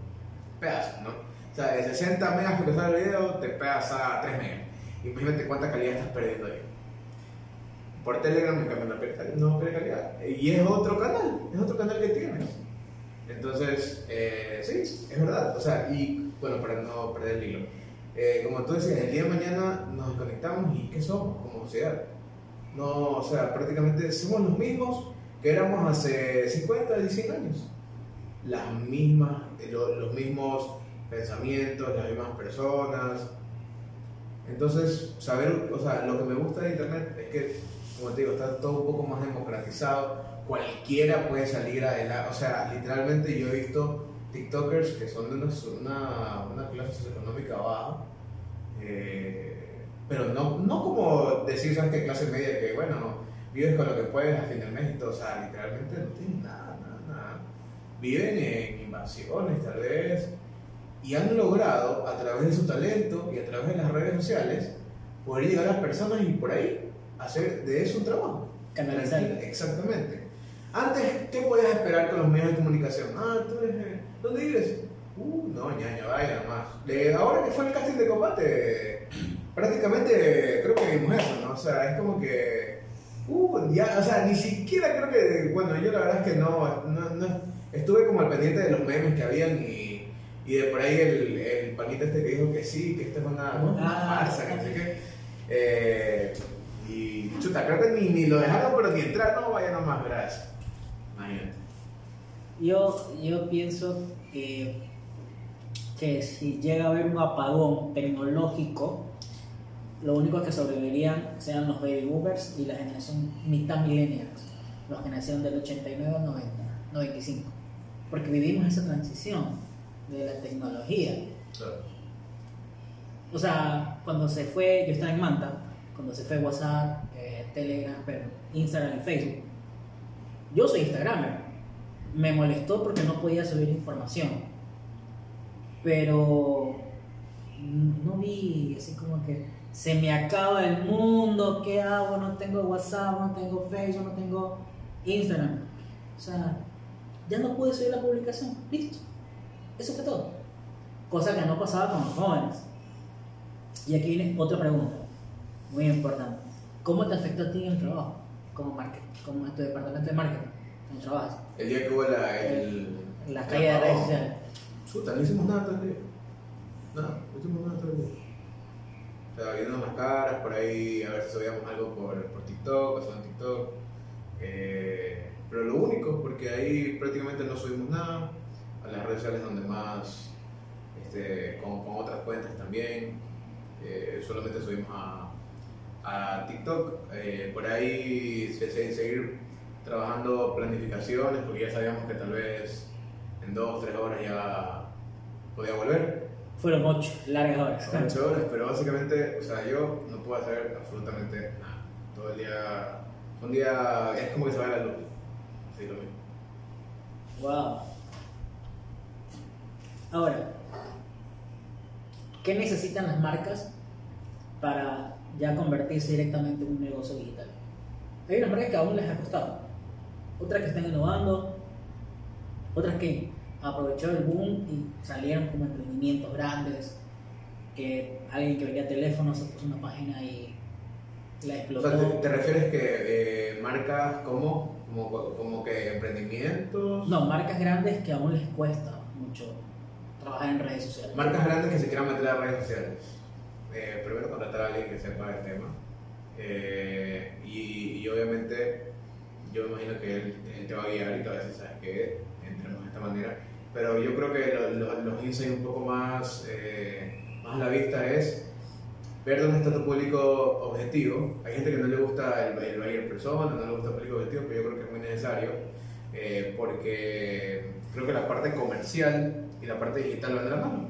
pedazo, ¿no? O sea, de 60 megas que sale el video, te pegas a 3 megas. Imagínate cuánta calidad estás perdiendo ahí. Por Telegram, cambio, no pierde, no calidad. Y es otro canal, es otro canal que tienes. Entonces, eh, sí, es verdad. O sea, y bueno, para no perder el hilo. Eh, como tú decías, el día de mañana nos desconectamos y ¿qué somos como sociedad? No, o sea, prácticamente somos los mismos que éramos hace 50, 100 años. Las mismas, eh, lo- los mismos pensamientos, las mismas personas. Entonces, saber, o sea, lo que me gusta de Internet es que, como te digo, está todo un poco más democratizado. Cualquiera puede salir adelante. O sea, literalmente yo he visto TikTokers que son de una, una, una clase socioeconómica baja. eh, pero no, no como decir, ¿sabes qué clase media? Que bueno, vives con lo que puedes a fin del mes y. O sea, literalmente no tienen nada, nada, nada. Viven en invasiones, tal vez. Y han logrado, a través de su talento y a través de las redes sociales, poder llegar a personas y por ahí hacer de eso un trabajo. Canalizar. Exactamente. Antes, ¿qué podías esperar con los medios de comunicación? Ah, tú eres. eh, ¿Dónde vives? Uh, no, ñaña, vaya nomás. De, ahora que fue el casting de combate, prácticamente creo que vimos eso, ¿no? O sea, es como que. Uh, ya, o sea, ni siquiera creo que. Bueno, yo la verdad es que no, no, no- estuve como al pendiente de los memes que habían y, y de por ahí el, el panita este que dijo que sí, que esto es una, una Ah. farsa, que no sé qué. Eh, y chuta, creo que ni, ni lo dejaron, pero ni entrar, no, vaya nomás, gracias. Imagínate. Yo, yo pienso que, que si llega a haber un apagón tecnológico, lo único que sobrevivirían sean los baby boomers y la generación mitad millennials, los que nacieron del 89 al 90, 95. Porque vivimos esa transición de la tecnología. O sea, cuando se fue, yo estaba en Manta, cuando se fue WhatsApp, eh, Telegram, pero Instagram y Facebook. Yo soy Instagramer. Me molestó porque no podía subir información. Pero no vi así como que se me acaba el mundo, ¿qué hago? No tengo WhatsApp, no tengo Facebook, no tengo Instagram. O sea, ya no pude subir la publicación. Listo. Eso fue todo. Cosa que no pasaba con los jóvenes. Y aquí viene otra pregunta, muy importante. ¿Cómo te afectó a ti en el trabajo? Como, como en tu departamento de marketing, en el trabajo, El día que hubo la, el, en la el calle de redes sociales. Chuta, no hicimos nada todo el día. Nada, no hicimos nada todo el día. O sea, viendo las caras, por ahí a ver si subíamos algo por, por TikTok, pasó en TikTok. Eh, pero lo único, porque ahí prácticamente no subimos nada. A las redes sociales donde más, este, con, con otras cuentas también. Eh, solamente subimos a, a TikTok. Eh, por ahí se, se- seguir trabajando planificaciones, porque ya sabíamos que tal vez en dos, tres horas ya podía volver. Fueron ocho largas horas. Ocho horas, pero básicamente, o sea, yo no puedo hacer absolutamente nada. Todo el día, un día es como que se va la luz. Sí, lo mismo. Wow. Ahora, ¿qué necesitan las marcas para ya convertirse directamente en un negocio digital? Hay unas marcas que aún les ha costado, otras que están innovando, otras que aprovecharon el boom y salieron como emprendimientos grandes, que alguien que vendía teléfonos se puso una página y la O explotó. sea, ¿te, te refieres que eh, marcas como, como, como que emprendimientos? No, marcas grandes que aún les cuesta mucho trabajar en redes sociales. Marcas grandes que se quieran meter a redes sociales. Eh, primero contratar a alguien que sepa el tema. Eh, y, y obviamente yo me imagino que él, él te va a guiar y te va a ¿sabes qué? Entremos de esta manera. Pero yo creo que lo- lo- los insights un poco más, eh, más a la vista es ver dónde está tu público objetivo. Hay gente que no le gusta el, el buyer persona, no le gusta el público objetivo, pero yo creo que es muy necesario eh, porque creo que la parte comercial y la parte digital van de la mano.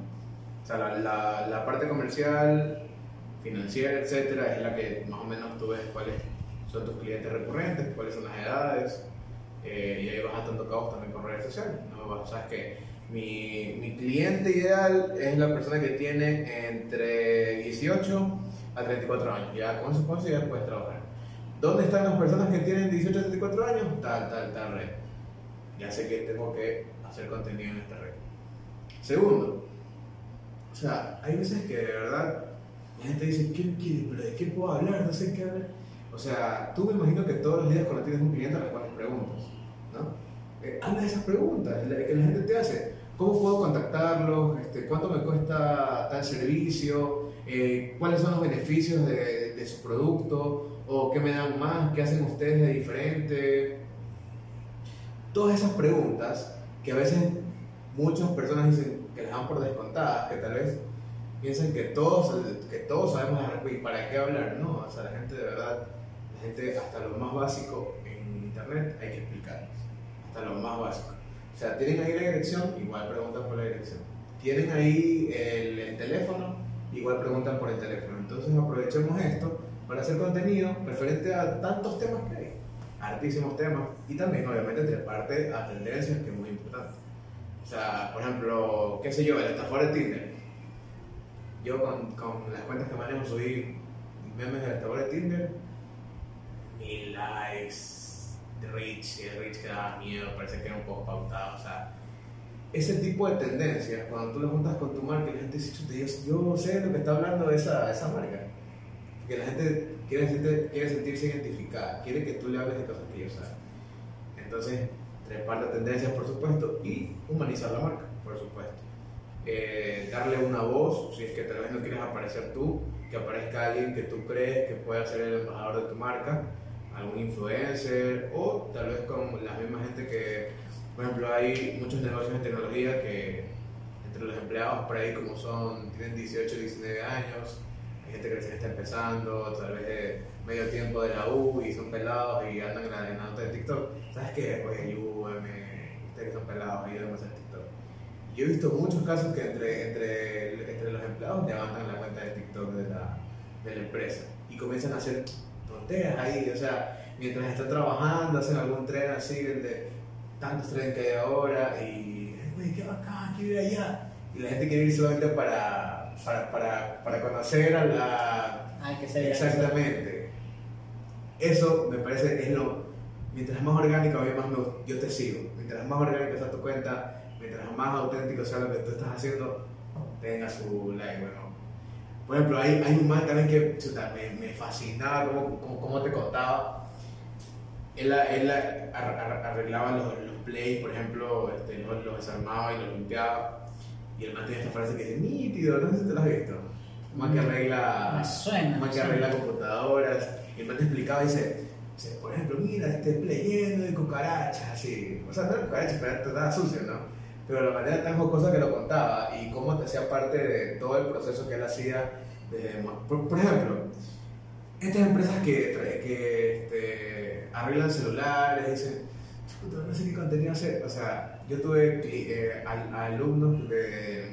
O sea, la, la, la parte comercial, financiera, etcétera, es la que más o menos tú ves cuáles son tus clientes recurrentes, cuáles son las edades, eh, y ahí vas atando cabos también con redes sociales. ¿no? Vas- Sabes que mi, mi cliente ideal es la persona que tiene entre 18 a 34 años. Ya con eso, con ya puedes trabajar. ¿Dónde están las personas que tienen 18 a 34 años? Tal, tal, tal red. Ya sé que tengo que hacer contenido en esta red. Segundo, O sea, hay veces que de verdad la gente dice, ¿qué quiere? ¿Pero de qué puedo hablar? No sé qué hablar. O sea, tú me imagino que todos los días cuando tienes un cliente respondes preguntas, ¿no? Eh, habla de esas preguntas que la gente te hace. ¿Cómo puedo contactarlos? Este, ¿Cuánto me cuesta tal servicio? Eh, ¿Cuáles son los beneficios de, de su producto? ¿O qué me dan más? ¿Qué hacen ustedes de diferente? Todas esas preguntas que a veces muchas personas dicen que las dan por descontadas, que tal vez piensan que todos, que todos sabemos y para qué hablar. No, o sea, la gente de verdad, la gente hasta lo más básico en internet hay que explicarles, hasta lo más básico. O sea, tienen ahí la dirección, igual preguntan por la dirección. Tienen ahí el, el teléfono, igual preguntan por el teléfono. Entonces aprovechemos esto para hacer contenido referente a tantos temas que hay, hartísimos temas, y también obviamente parte a tendencias que es muy importante. O sea, por ejemplo, qué sé yo, el estafador de Tinder. Yo con, con las cuentas que manejo subí memes de estafador de Tinder, mil likes, de Rich, el Rich que daba miedo, parece que era un poco pautado, o sea, ese tipo de tendencias, cuando tú lo juntas con tu marca, la gente dice, yo, yo sé lo que está hablando de esa, esa marca, porque la gente quiere, sentirse, quiere sentirse identificada, quiere que tú le hables de cosas que ellos saben. Entonces, trepar la tendencias, por supuesto, y humanizar la marca, por supuesto. Eh, darle una voz, si es que tal vez no quieres aparecer tú, que aparezca alguien que tú crees que pueda ser el embajador de tu marca, algún influencer o tal vez con la misma gente que, por ejemplo, hay muchos negocios de tecnología que entre los empleados por ahí como son, tienen 18, 19 años, hay gente que recién está empezando, tal vez de medio tiempo de la U y son pelados y andan en la, nota de TikTok. ¿Sabes qué? Oye, ayúdame, ustedes son pelados, ayúdenme a hacer yo he visto muchos casos que entre, entre, entre los empleados levantan la cuenta de TikTok de la, de la empresa y comienzan a hacer tonteras ahí, o sea, mientras están trabajando, hacen algún tren así, de tantos trenes que hay ahora y, güey, qué bacán, quiero ir allá. Y la gente quiere ir solamente para, para, para, para conocer a la... Ay, que se Exactamente. Eso me parece es lo... Mientras más orgánico, a mí más me, yo te sigo. Mientras más orgánico está tu cuenta, mientras más auténtico sea lo que tú estás haciendo, tenga su like, bueno. Por ejemplo, hay, hay un man también que me, me, fascinaba como, como, te contaba. Él, él arreglaba los, los plays, por ejemplo, este, los, los, desarmaba y los limpiaba. Y el man tenía esta frase que dice, nítido, no sé si te lo has visto. Man que mm, arregla, suena, man que arregla computadoras. Y el man te explicaba y dice, por ejemplo, mira, este play lleno de cucarachas, así. O sea, no era cucarachas, pero estaba sucio, ¿no? pero la manera tan jocosa que lo contaba y cómo te hacía parte de todo el proceso que él hacía. por, ejemplo, estas empresas que, que este, arreglan celulares, dicen, no sé qué contenido hacer. O sea, yo tuve eh, alumnos de,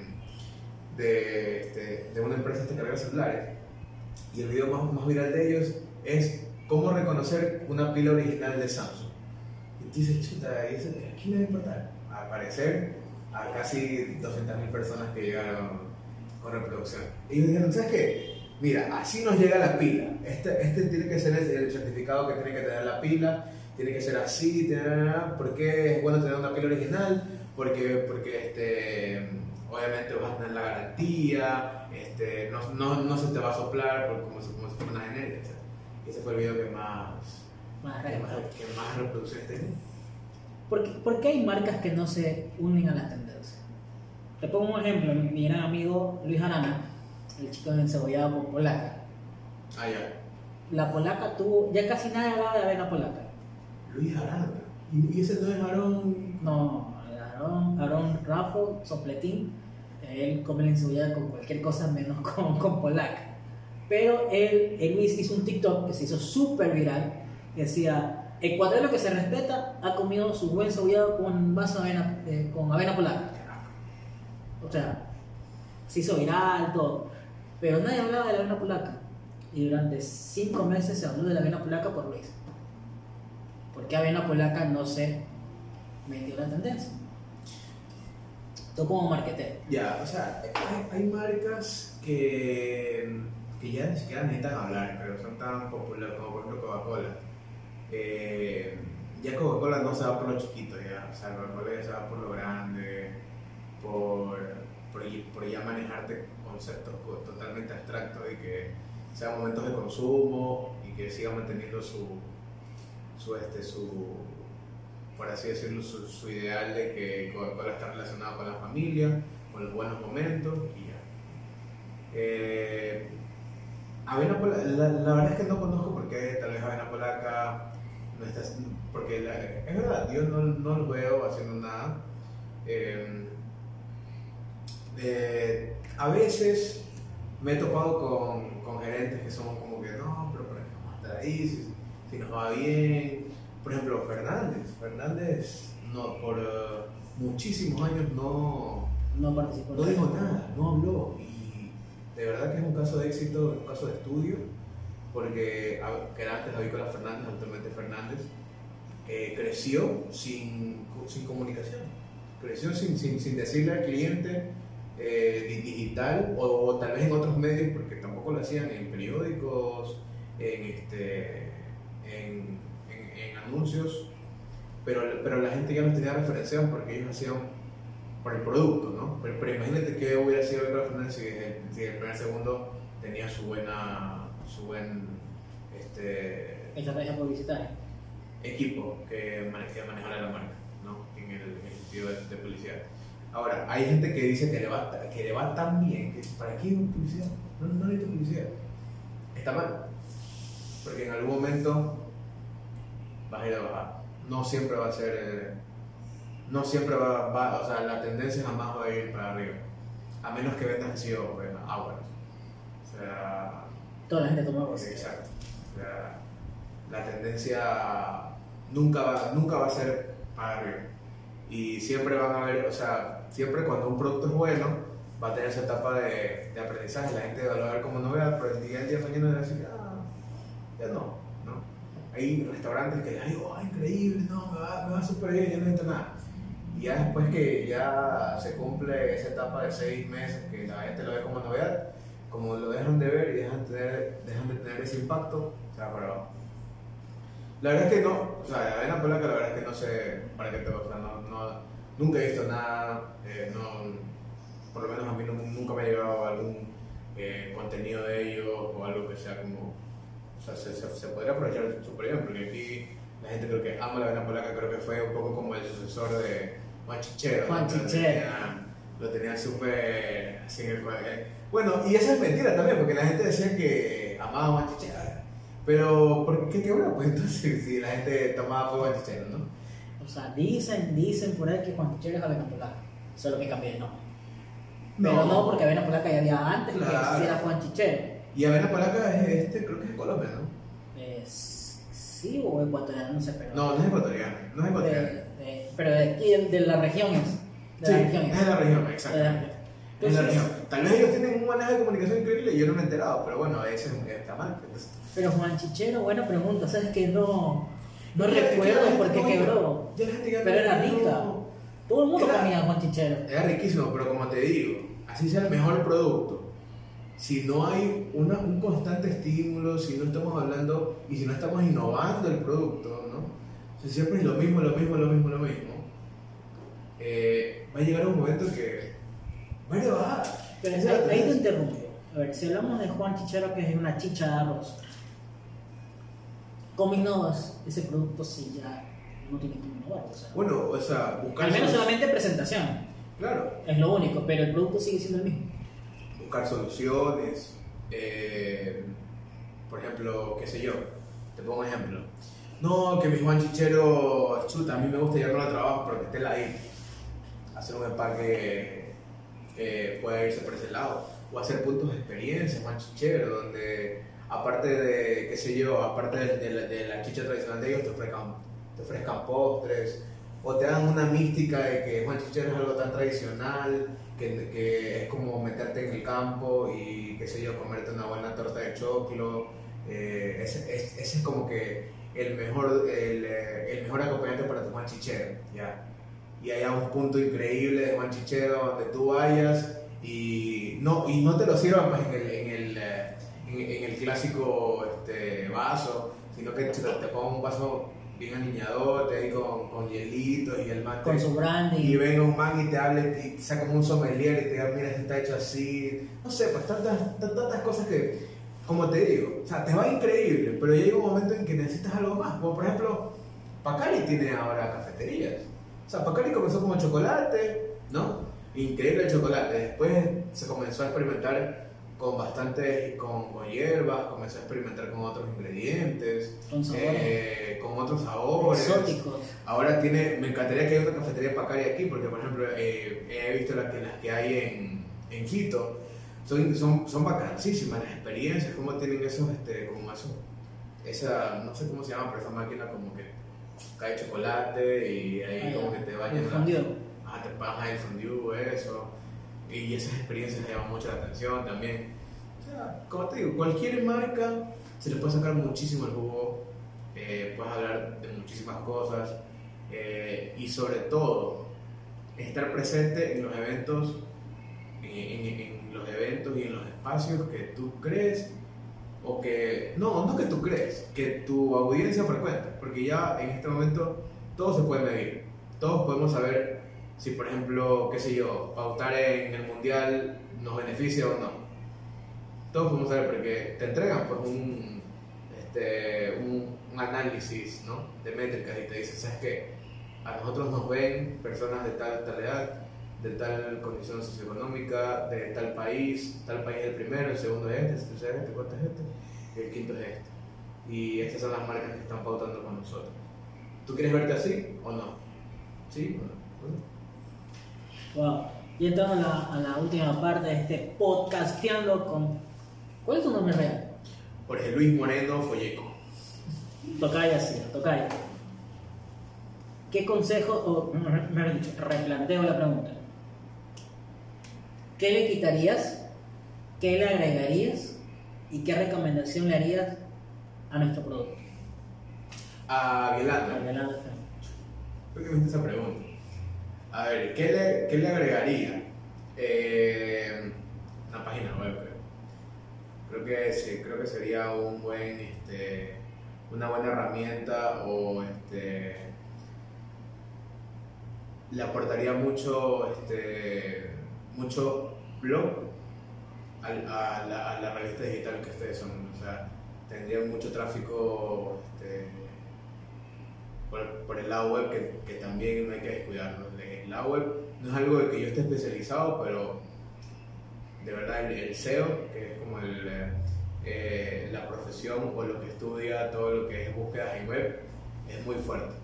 de, este, de, una empresa que arregla celulares y el video más, más viral de ellos es cómo reconocer una pila original de Samsung. Y dices, chuta, ¿y eso, ¿a quién le va a importar? Al parecer, a casi 200.000 personas que llegaron con reproducción. Y dijeron, ¿sabes qué? Mira, así nos llega la pila. Este, este tiene que ser el, certificado que tiene que tener la pila, tiene que ser así, ¿por qué es bueno tener una pila original? Porque, porque este, obviamente vas a tener la garantía, este, no, no, no se te va a soplar como, si, como si fuera una genérica. Ese fue el video que más, más, que más, que más reproducciones tenía. ¿Por qué, hay marcas que no se unen a las tendencias? Te pongo un ejemplo, mi, gran amigo Luis Arana, el chico de encebollado por polaca. Ah, ya. La polaca tuvo, ya casi nadie hablaba de avena polaca. Luis Arana. ¿Y, ese no es Aarón? No, Aarón, Aarón Rafo, Sopletín, él come la encebollada con cualquier cosa menos con, con polaca. Pero él, él hizo un TikTok que se hizo súper viral y decía, Ecuador que se respeta ha comido su buen cebollado con vaso de avena, eh, con avena polaca. O sea, se hizo viral, todo. Pero nadie hablaba de la avena polaca. Y durante cinco meses se habló de la avena polaca por Luis. ¿Por qué avena polaca no se metió la tendencia? Tú como marketer. Ya, o sea, hay marcas que, que ya ni siquiera necesitan hablar, pero son tan populares como por ejemplo Coca-Cola eh, ya Coca-Cola no se va por lo chiquito, ya. O sea, Coca-Cola ya se va por lo grande, por, por, por ya manejarte conceptos totalmente abstractos y que sean momentos de consumo y que sigan manteniendo su, su, este, su por así decirlo, su, ideal de que Coca-Cola está relacionado con la familia, con los buenos momentos y ya. Eh, Avena Polaca, la, la, verdad es que no conozco por qué tal vez Avena Polaca no está, porque es verdad, yo no, no lo veo haciendo nada. Eh, eh, a veces me he topado con, con, gerentes que son como que no, pero ¿para qué vamos a estar ahí? Si, si nos va bien. Por ejemplo, Fernández. Fernández no, por uh, muchísimos años no, no participó. No dijo nada, no habló. Y de verdad que es un caso de éxito, un caso de estudio, porque que era antes Avícola Fernández, actualmente Fernández, eh, creció sin, sin comunicación. Creció sin, sin, sin decirle al cliente eh, digital o, tal vez en otros medios, porque tampoco lo hacían en periódicos, en, este, en, en, anuncios, pero, pero la gente ya los tenía referenciados porque ellos hacían por el producto, ¿no? Pero, pero imagínate que hubiera sido Víctor Fernández si, si, el primer segundo tenía su buena, su buen, este... Estrategia publicitaria. Equipo que, manejara la marca, ¿no? En el, en el sentido de, de publicidad. Ahora, hay gente que dice que le va, que le va tan bien, que ¿para qué publicidad? No, no necesito publicidad. Está mal. Porque en algún momento vas a ir a bajar. No siempre va a ser. Eh, no siempre va, va, O sea, la tendencia jamás va a ir para arriba. A menos que vendas así o agua. O sea. Toda la gente toma agua. Exacto. O sea, la tendencia nunca va, nunca va a ser para arriba. Y siempre van a haber, o sea, siempre cuando un producto es bueno, va a tener esa etapa de, de aprendizaje. La gente va a ver como novedad, pero el día el día mañana va a decir, ah, ya no, ¿no? Hay restaurantes que les digo, ah, increíble, no, me va, me va súper bien, yo no necesito nada. Y ya después que ya se cumple esa etapa de seis meses, que la gente lo ve como novedad, como lo dejan de ver y dejan, tener, dejan de tener ese impacto, se va para abajo. La verdad es que no, o sea, la avena polaca la verdad es que no sé para qué te o sea, no, no, nunca he visto nada, eh, no, por lo menos a mí nunca me ha llegado algún eh, contenido de ellos o algo que sea como, o sea, se, se, podría aprovechar súper bien, porque aquí la gente creo que ama la vena polaca, creo que fue un poco como el sucesor de Juan Chichero. Juan Chichero. Lo tenía súper así en el eh, Bueno, y esa es mentira también, porque la gente decía que amaba a Juan Chichero. Pero, ¿por qué quebró? Pues entonces, si la gente tomaba fuego Juan Chichero, ¿no? O sea, dicen, dicen por ahí que Juan Chichero es Avena Polaca. Solo que cambié de nombre. Pero no, porque Avena Polaca ya había antes claro. que existiera Juan Chichero. Y Avena Polaca es este, creo que es de Colombia, ¿no? sí, o ecuatoriano, no sé, pero. No, no es ecuatoriano, no es ecuatoriano. Pero de de la región es. De sí, la región es. de la región, exacto. Es la región. Tal vez ellos tienen un manejo de comunicación increíble y yo no me he enterado, pero bueno, ese está mal. Pues. Pero Juan Chichero, buena pregunta, ¿sabes que no? No recuerdo por qué quebró. pero era rica. Todo el mundo comía Juan Chichero. Era riquísimo, pero como te digo, así sea el mejor producto. Si no hay una, un constante estímulo, si no estamos hablando y si no estamos innovando el producto. Si siempre es lo mismo, lo mismo, lo mismo, lo mismo. Eh, va a llegar un momento que va a. Pero ahí, ahí te interrumpo. A ver, si hablamos de Juan Chichero, que es una chicha de arroz, ¿Cómo innovas ese producto si ya no tiene que innovar? bueno, o sea, buscar. Al menos solamente presentación. Claro. Es lo único, pero el producto sigue siendo el mismo. Buscar soluciones. Eh, por ejemplo, qué sé yo, te pongo un ejemplo. No, que mi Juan Chichero, chuta, a mí me gusta llevarlo al trabajo, pero que esté ahí. Hacer un empaque que pueda irse por ese lado. O hacer puntos de experiencia, Juan Chichero, donde aparte de, qué sé yo, aparte de, la, chicha tradicional de ellos, te ofrezcan, te ofrezcan postres, o te dan una mística de que Juan Chichero es algo tan tradicional, que, que, es como meterte en el campo y, qué sé yo, comerte una buena torta de choclo. Eh, ese, es, como que el mejor, el, el, mejor acompañante para tu Juan Chichero, ¿ya? Y hay un punto increíble de Juan Chichero donde tú vayas y no, y no te lo sirvan pues, en el, en el en, el clásico este, vaso, sino que te, te pongo un vaso bien aniñadote, ahí con, con hielitos y el mate. Con su brandy. Y venga un man y te hable y te saca como un sommelier y te diga, mira, esto está hecho así. No sé, pues tantas, tantas cosas que, como te digo, o sea, te va increíble, pero llega un momento en que necesitas algo más. Como por ejemplo, Pacari tiene ahora cafeterías. O sea, Pacari comenzó como chocolate, ¿no? Increíble el chocolate. Después se comenzó a experimentar con bastantes, con, con hierbas, comenzó a experimentar con otros ingredientes, Con sabores. eh, con otros sabores. Exóticos. Ahora tiene, me encantaría que haya una cafetería Pacari aquí, porque por ejemplo eh, he visto las que, las que hay en, en Quito, son, son, son bacanísimas las experiencias, cómo tienen esos, este, como eso, esa, no sé cómo se llama, pero esa máquina como que cae chocolate y ahí Ah, como que te la- fondue. Ah, te pagas el fondue, eso. Y esas experiencias le llaman mucho la atención también. O sea, como te digo, cualquier marca se le puede sacar muchísimo el jugo. eh, puedes hablar de muchísimas cosas. eh, y sobre todo, estar presente en los eventos, en, en- en los eventos y en los espacios que tú crees o que, no, no que tú crees, que tu audiencia frecuenta, porque ya en este momento todo se puede medir, todos podemos saber si, por ejemplo, qué sé yo, pautar en el mundial nos beneficia o no. Todos podemos saber porque te entregan pues un, este, un, un análisis ¿no? de métricas y te dicen, ¿sabes qué? A nosotros nos ven personas de tal, tal edad, de tal condición socioeconómica, de tal país, tal país es el primero, el segundo es este, el tercero es este, el cuarto es este, y el quinto es este. Y estas son las marcas que están pautando con nosotros. ¿Tú quieres verte así o no? ¿Sí o no? Wow. Y entramos a la, a la última parte de este podcasteando con. ¿Cuál es tu nombre real? Jorge Luis Moreno Folleco. Tocaya, sí, Tocaya. ¿Qué consejo, o mejor dicho, replanteo la pregunta? ¿Qué le quitarías? ¿Qué le agregarías? ¿Y qué recomendación le harías a nuestro producto? A Violanda. Adelante, Fran. ¿Por qué me hiciste esa pregunta? A ver, ¿qué le, qué le agregaría? Eh, una página web, creo. Creo que sí, creo que sería un buen, este, una buena herramienta o este, le aportaría mucho, este, mucho blog a, la, revista digital que ustedes son. O sea, tendrían mucho tráfico este, por, el lado web que, que también no hay que descuidarlo. El lado web no es algo de que yo esté especializado, pero de verdad el, SEO, que es como eh, la profesión o lo que estudia todo lo que es búsquedas en web, es muy fuerte.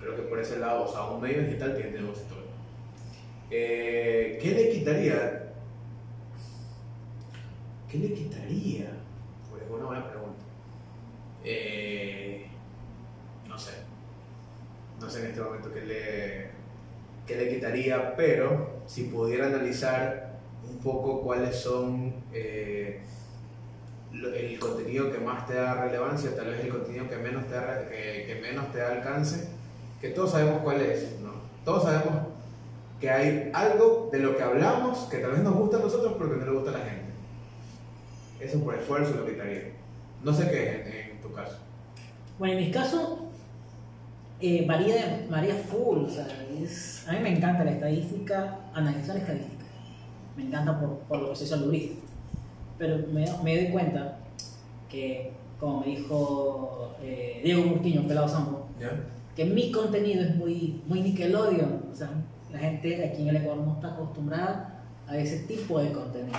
Creo que por ese lado, o sea, un medio digital tiene negocio todo. Eh, ¿Qué le quitaría? ¿Qué le quitaría? Pues es una buena pregunta. Eh, no sé. No sé en este momento qué le, qué le quitaría, pero si pudiera analizar un poco cuáles son eh, el contenido que más te da relevancia, tal vez el contenido que menos te da, que, que menos te da alcance, que todos sabemos cuál es, ¿no? Todos sabemos que hay algo de lo que hablamos que tal vez nos gusta a nosotros, pero que no le gusta a la gente. Eso por esfuerzo lo quitaría. No sé qué en, en tu caso. Bueno, en mi caso, eh, varía, varía full. O sea, es- a mí me encanta la estadística, analizar estadísticas. Me encanta por, por lo que soy saludista. Pero me, me doy cuenta que, como me dijo eh, Diego Murtiño, Pelado Sambo, ¿Ya? que mi contenido es muy, muy Nickelodeon. O sea, la gente aquí en el Ecuador no está acostumbrada a ese tipo de contenido.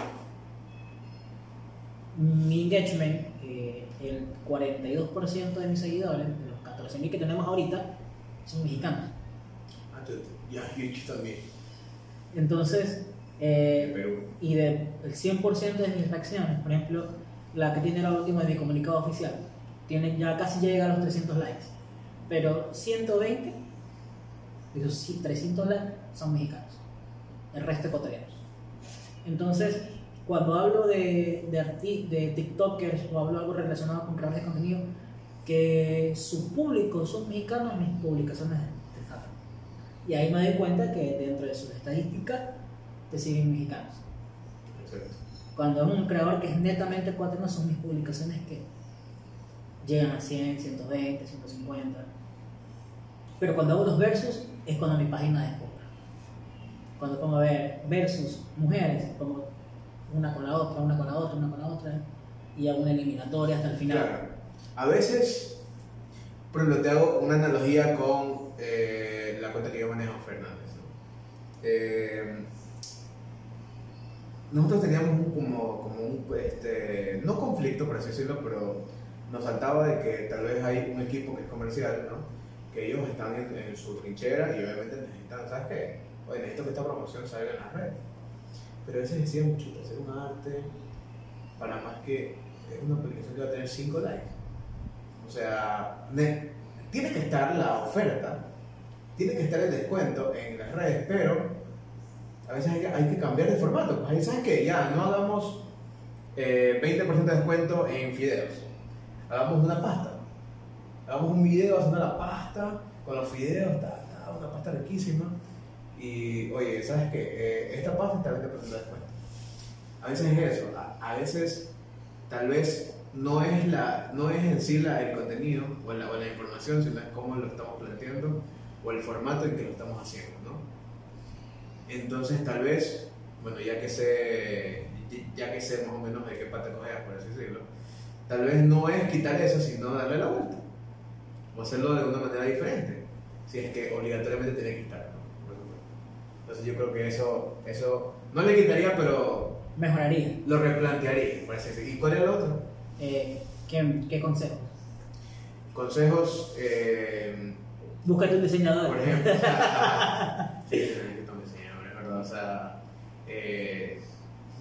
Mi engagement, eh, el 42% de mis seguidores, de los 14.000 que tenemos ahorita, son mexicanos. Ah, tú- Ya, también. Entonces, eh, Perú. y del 100% de mis reacciones, por ejemplo, la que tiene la última de mi comunicado oficial, tiene, ya casi llega a los 300 likes, pero 120, de esos sí, 300 likes son mexicanos, el resto ecuatorianos. Entonces, cuando hablo de, de, de TikTokers o hablo algo relacionado con creadores de contenido, que su público son mexicanos, mis publicaciones destacan. Y ahí me doy cuenta que dentro de sus estadísticas te siguen mexicanos. Cuando es un creador que es netamente ecuatoriano, son mis publicaciones que llegan a 100, 120, 150. Pero cuando hago los versus es cuando mi página despoja. Cuando pongo a ver versus mujeres, pongo una con la otra, una con la otra, una con la otra, y hago una eliminatoria hasta el final. Claro. A veces, por ejemplo, te hago una analogía con eh, la cuenta que yo manejo, Fernández. ¿no? Eh, nosotros teníamos un, como, como un, este, no conflicto, por así decirlo, pero nos saltaba de que tal vez hay un equipo que es comercial, ¿no? que ellos están en, en su trinchera y obviamente necesitan, ¿sabes qué? Oye, necesito que esta promoción salga en las redes. Pero a veces decían, chuta, hacer un arte para más que es una publicación que va a tener 5 likes. O sea, ne- tiene que estar la oferta, tiene que estar el descuento en las redes, pero a veces hay que, cambiar de formato. Pues ahí sabes que ya no hagamos eh, 20% de descuento en fideos, hagamos una pasta. Hagamos un video haciendo la pasta con los fideos, una pasta riquísima. Y oye, ¿sabes qué? esta pasta está 20% de descuento. A veces es eso, a, a veces tal vez no es, la, no es en sí la, el contenido o la, o la información, sino es cómo lo estamos planteando o el formato en que lo estamos haciendo, ¿no? Entonces tal vez, bueno, ya que sé, ya que sé más o menos de qué pata coger, por así decirlo, tal vez no es quitar eso, sino darle la vuelta o hacerlo de una manera diferente, si es que obligatoriamente tiene que estar. Entonces yo creo que eso, eso no le quitaría, pero Mejoraría. lo replantearía. ¿Y cuál es el otro? Eh, ¿qué, ¿Qué consejo? Consejos, eh, Búscate un diseñador. por ejemplo, sí, necesito un diseñador, es verdad, o sea, eh,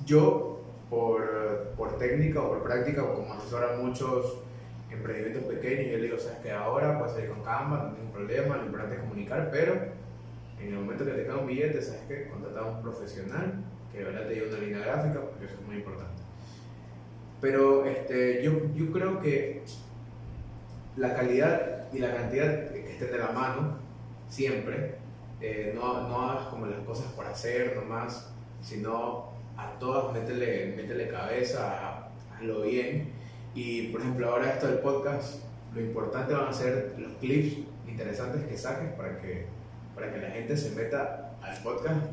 yo por, por técnica o por práctica o como asesora muchos emprendimientos pequeños, yo le digo, sabes que ahora puedes salir con Canva, no ningún problema, lo importante es comunicar, pero en el momento que te cae un billete, sabes a un profesional que de verdad te lleve una línea gráfica, porque eso es muy importante. Pero este, yo, yo creo que la calidad y la cantidad que estén de la mano, siempre, eh, no, no hagas como las cosas por hacer nomás, sino a todas métele, métele cabeza, hazlo bien. Y por ejemplo, ahora esto del podcast, lo importante van a ser los clips interesantes que saques para que, para que la gente se meta al podcast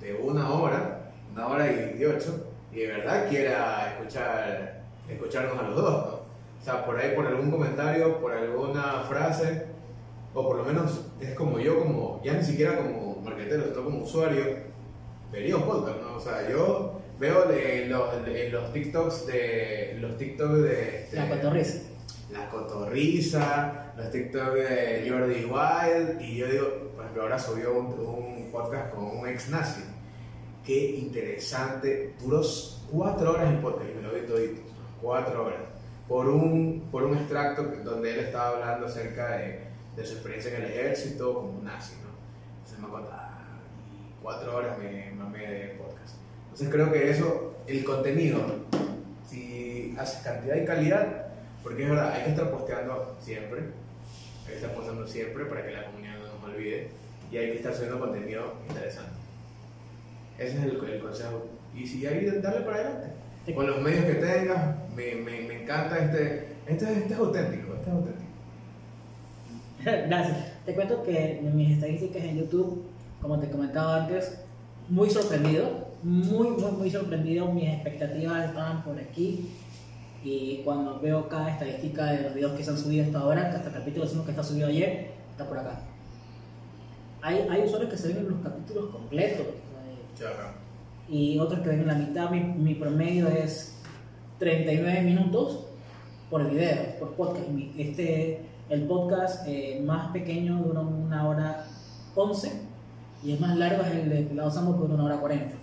de una hora, una hora y dieciocho, y de verdad quiera escuchar, escucharnos a los dos. ¿no? O sea, por ahí, por algún comentario, por alguna frase, o por lo menos es como yo, como ya ni siquiera como marketero, sino como usuario, vería un podcast, ¿no? O sea, yo veo en los, en los TikToks de los TikToks de este, La cotorriza. la cotorriza, los TikToks de Jordi Wild, y yo digo, ejemplo, ahora subió un, un podcast con un ex nazi. Qué interesante, duró cuatro horas el podcast y me lo vi todito, cuatro horas, por un, por un extracto donde él estaba hablando acerca de, de su experiencia en el ejército como nazi, ¿no? Entonces me contaba, y cuatro horas me mamé de podcast. Entonces creo que eso, el contenido, si haces cantidad y calidad, porque es verdad, hay que estar posteando siempre, hay que estar posteando siempre para que la comunidad no nos olvide y hay que estar subiendo contenido interesante. Ese es el, el consejo. Y si hay, darle para adelante. Con los medios que tengas, me, me, me encanta este, este, este es auténtico, este es auténtico. Gracias. Te cuento que en mis estadísticas en YouTube, como te comentaba antes, muy sorprendido, muy, muy, muy sorprendido. Mis expectativas estaban por aquí. Y cuando veo cada estadística de los videos que se han subido hasta ahora, hasta el capítulo 5 que está subido ayer, está por acá. Hay, hay usuarios que se ven en los capítulos completos. y otros que ven en la mitad. Mi, mi promedio es 39 minutos por video, por podcast. Este, el podcast eh, más pequeño dura una hora 11 y el más largo es el de Pelado Sambo que dura una hora 40.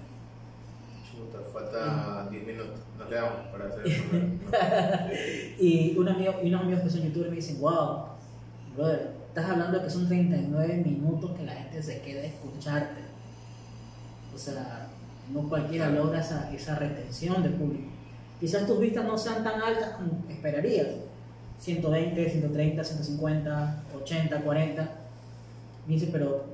Chuta, falta 10 minutos. Nos quedamos para hacer eso. Y, un amigo, y unos amigos que son youtubers me dicen, wow, brother, estás hablando de que son 39 minutos que la gente se queda a escucharte. O sea, no cualquiera logra esa, esa retención del público. Quizás tus vistas no sean tan altas como esperarías. 120, 130, 150, 80, 40. Me dice, pero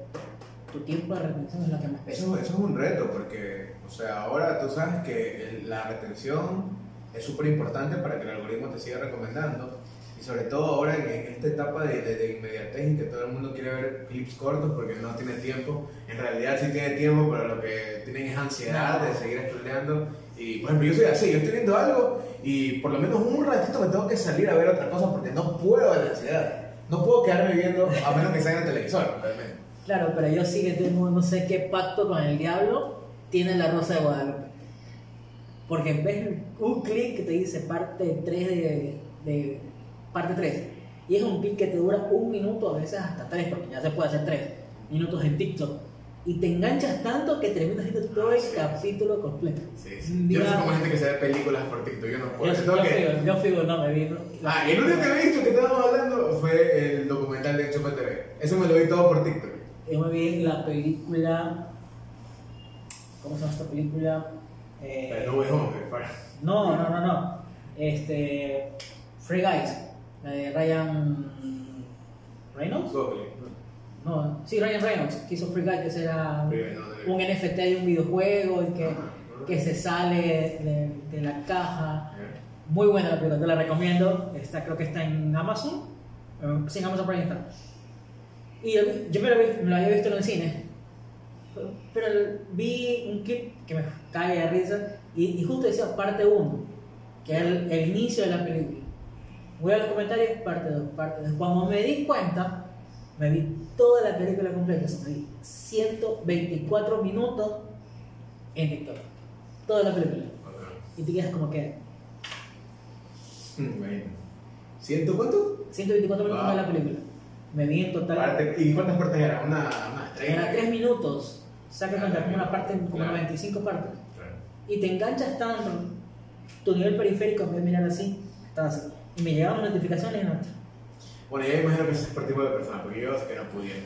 tu tiempo de retención es la que más pesa. Eso, eso es un reto porque, o sea, ahora tú sabes que el- la retención es súper importante para que el algoritmo te siga recomendando. Y sobre todo ahora en, en esta etapa de, de, de inmediatez y que todo el mundo quiere ver clips cortos porque no tiene tiempo. En realidad sí tiene tiempo, pero lo que tienen es ansiedad de seguir scrolleando. Y por ejemplo, yo soy así, yo estoy viendo algo y por lo menos un ratito me tengo que salir a ver otra cosa porque no puedo de la ansiedad. No puedo quedarme viendo a menos que salga en el televisor, realmente. Claro, pero yo sí que tengo no sé qué pacto con el diablo tiene la Rosa de Guadalupe. Porque ves un clic que te dice parte 3 de, de parte 3 y es un clic que te dura un minuto, a veces hasta 3, porque ya se puede hacer 3 minutos en TikTok. Y te enganchas tanto que terminas viendo todo el Sí. capítulo completo. Sí, Yo no sé cómo gente que se ve películas por TikTok, yo no Yo, puedo. yo, Tengo que- yo figo, no me vi. ¿no? Ah, el único que he visto que estábamos hablando fue el documental de Enchufe TV. Eso me lo vi todo por TikTok. Yo me vi la película. ¿Cómo se llama esta película? Eh, Pero para. no, no, no, no. Este. Free Guys, la de Ryan Reynolds. No, sí, Ryan Reynolds, que hizo Free Guys, que no. un NFT de un videojuego y que, que se sale de, de la caja. Muy buena la película, te la recomiendo. Está, creo que está en Amazon. eh, Sí, en Amazon Prime está. Y yo, yo me, lo, vi- me lo había visto en el cine. Pero, pero vi un clip que me cae de risa. Y, y justo decía parte 1, que era el, el inicio de la película. Voy a los comentarios, parte 2, parte 2. Cuando me di cuenta, me vi toda la película completa. o sea, me vi 124 minutos en TikTok. Toda la película. Y te quedas como que bueno. ¿Ciento cuánto? 124 minutos Wow. de la película. Me vi en total. Parte- ¿Y cuántas partes eran? Una, una Era 3 minutos. Saca cuenta como una parte, como Claro. 95 partes. Claro. Y te enganchas tanto. Tu nivel periférico en vez de mirar así, estás así. Y me llegaban notificaciones y no. Bueno, yo imagino que es por tipo de persona, porque yo sé que no pudiera.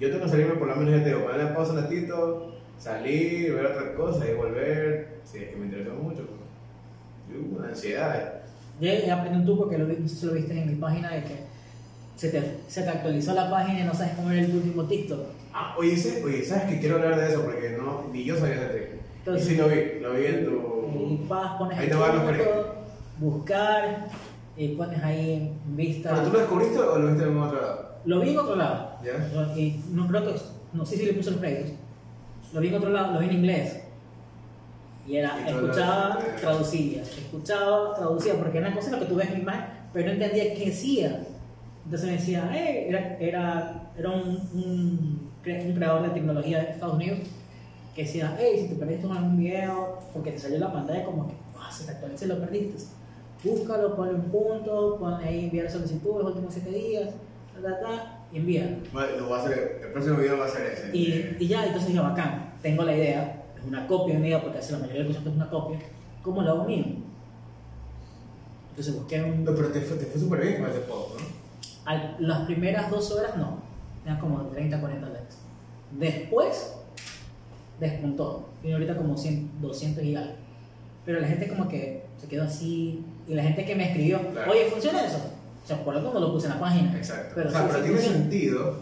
Yo tengo que salirme por lo menos, ya te digo, ponerle pausa un ratito, salir, ver otra cosa y volver, si es que me interesó mucho. pues. Yo, una ansiedad. Yo he aprendido un truco que lo lo viste en mi página, de que se te, se te actualizó la página y no sabes cómo era el último TikTok. Ah, oye, oye, ¿sabes que quiero hablar de eso? Porque no, ni yo sabía ese trick. Entonces- y sí lo vi, lo vi en Y tu... vas, pones Ahí el te van los punto, buscar, y pones ahí en vista. ¿Pero tú lo descubriste o lo viste en otro lado? Lo vi en otro lado. ¿Ya? Y no creo que, no sé si le puse los créditos. Lo vi en otro lado, lo vi en inglés. Y era, Y escuchaba, lo- traducía, escuchaba, traducía, porque una cosa lo que tú ves en imagen, pero no entendía qué decía. Entonces me decía, eh, era, era, era un, un, cre- un creador de tecnología de Estados Unidos que decía, hey, si te perdiste algún video, porque te salió la pantalla como que, ah, se te actualizó y lo perdiste. Búscalo, ponle un punto, ponle ahí enviar solicitud los últimos 7 días, ta, ta, ta, y envía. Lo voy a hacer, el próximo video va a ser ese. Y, y ya, entonces dije, bacán, tengo la idea, es una copia mía, porque así la mayoría del concepto es una copia, ¿cómo lo hago mío? Entonces busqué un... No, pero te fue, te fue súper bien con ese post, ¿no? al- las primeras dos horas no, eran como 30, 40 likes. Después despuntó, tiene ahorita como 100, 200 y algo. Pero la gente como que se quedó así, y la gente que me escribió, Claro. oye, ¿funciona eso? O sea, por no lo puse en la página. Exacto. Pero o sea, sí, pero sí tiene funciona. sentido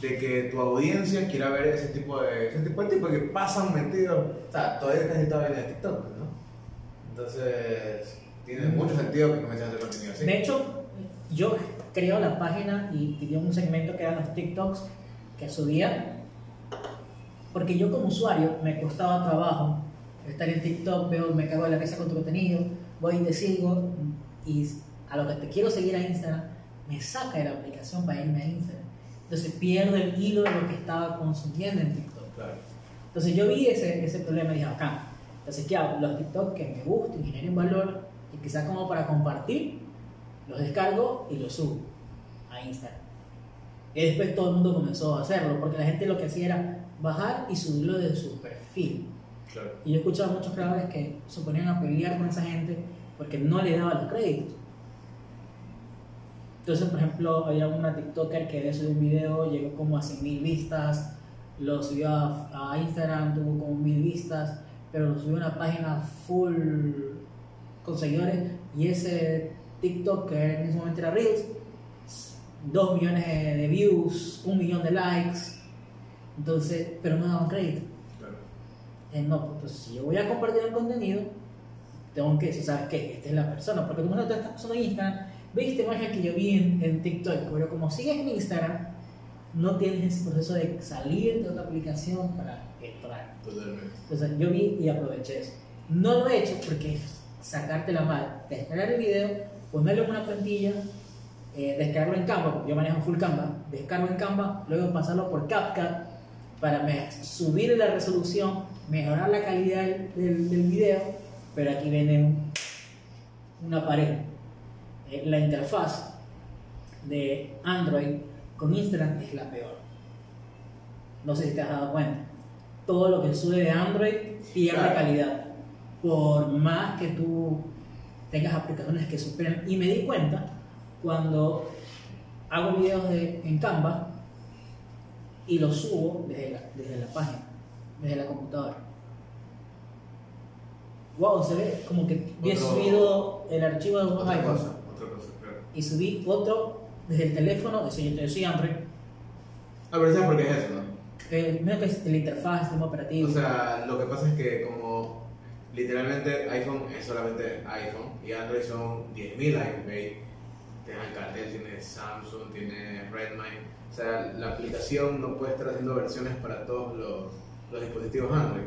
de que tu audiencia quiera ver ese tipo de ese tipo de tipo que pasan metidos. O sea, todavía casi todo viene de TikTok, ¿no? Entonces, tiene mucho sentido que comiences a hacer contenido así. De hecho, yo creo la página y tenía un segmento que eran los TikToks que subía, porque yo como usuario me costaba trabajo estar en TikTok, veo, me cago en la risa con tu contenido, voy y te sigo, y a lo que te quiero seguir a Instagram, me saca de la aplicación para irme a Instagram. Entonces pierdo el hilo de lo que estaba consumiendo en TikTok. Claro. Entonces yo vi ese, ese problema y dije, acá. Entonces, ¿qué hago? Los TikTok que me gusten, generen valor y quizás como para compartir, los descargo y los subo a Instagram. Y después todo el mundo comenzó a hacerlo, porque la gente lo que hacía era bajar y subirlo de su perfil. Y yo he escuchado a muchos creadores que se ponían a pelear con esa gente porque no le daban los créditos. Entonces, por ejemplo, había una TikToker que había subido un video, llegó como a 100.000 vistas, lo subió a, Instagram, tuvo como 1.000 vistas, pero lo subió a una página full con seguidores y ese TikTok que en ese momento era Reels, 2 millones de views, 1 millón de likes, entonces, pero no daban crédito. Claro. Eh, no, pues, si yo voy a compartir el contenido, tengo que decir, ¿sabes qué? Esta es la persona, porque tú no te estás pasando en Instagram viste imagen que yo vi en, en TikTok, pero como sigues en Instagram, no tienes ese proceso de salir de otra aplicación para entrar. Totalmente. Entonces yo vi y aproveché eso. No lo he hecho porque es sacarte la mal, descargar el video, ponerlo en una plantilla, eh, descargarlo en Canva, porque yo manejo full Canva, descargo en Canva, luego pasarlo por CapCut para me- subir la resolución, mejorar la calidad del, del- del video, pero aquí viene un- una pared. Eh, la interfaz de Android con Instagram es la peor. No sé si te has dado cuenta. Todo lo que sube de Android pierde Claro. calidad. Por más que tú tengas aplicaciones que superan. Y me di cuenta cuando hago videos de- en Canva y los subo desde la, desde la página, desde la computadora. Wow, se ve como que Otro- subido el archivo de un Otra iPhone cosa, otra cosa, claro. y subí otro desde el teléfono, eso yo, soy Android. Ah, pero ¿sabes por qué es eso, no? Eh, mira que es la interfaz, el sistema operativo. O sea, lo que pasa es que como literalmente iPhone es solamente iPhone y Android son 10.000 iPhone. Tienes Alcatel, tienes Samsung, tienes Redmi. O sea, la aplicación no puede estar haciendo versiones para todos los, los dispositivos Android.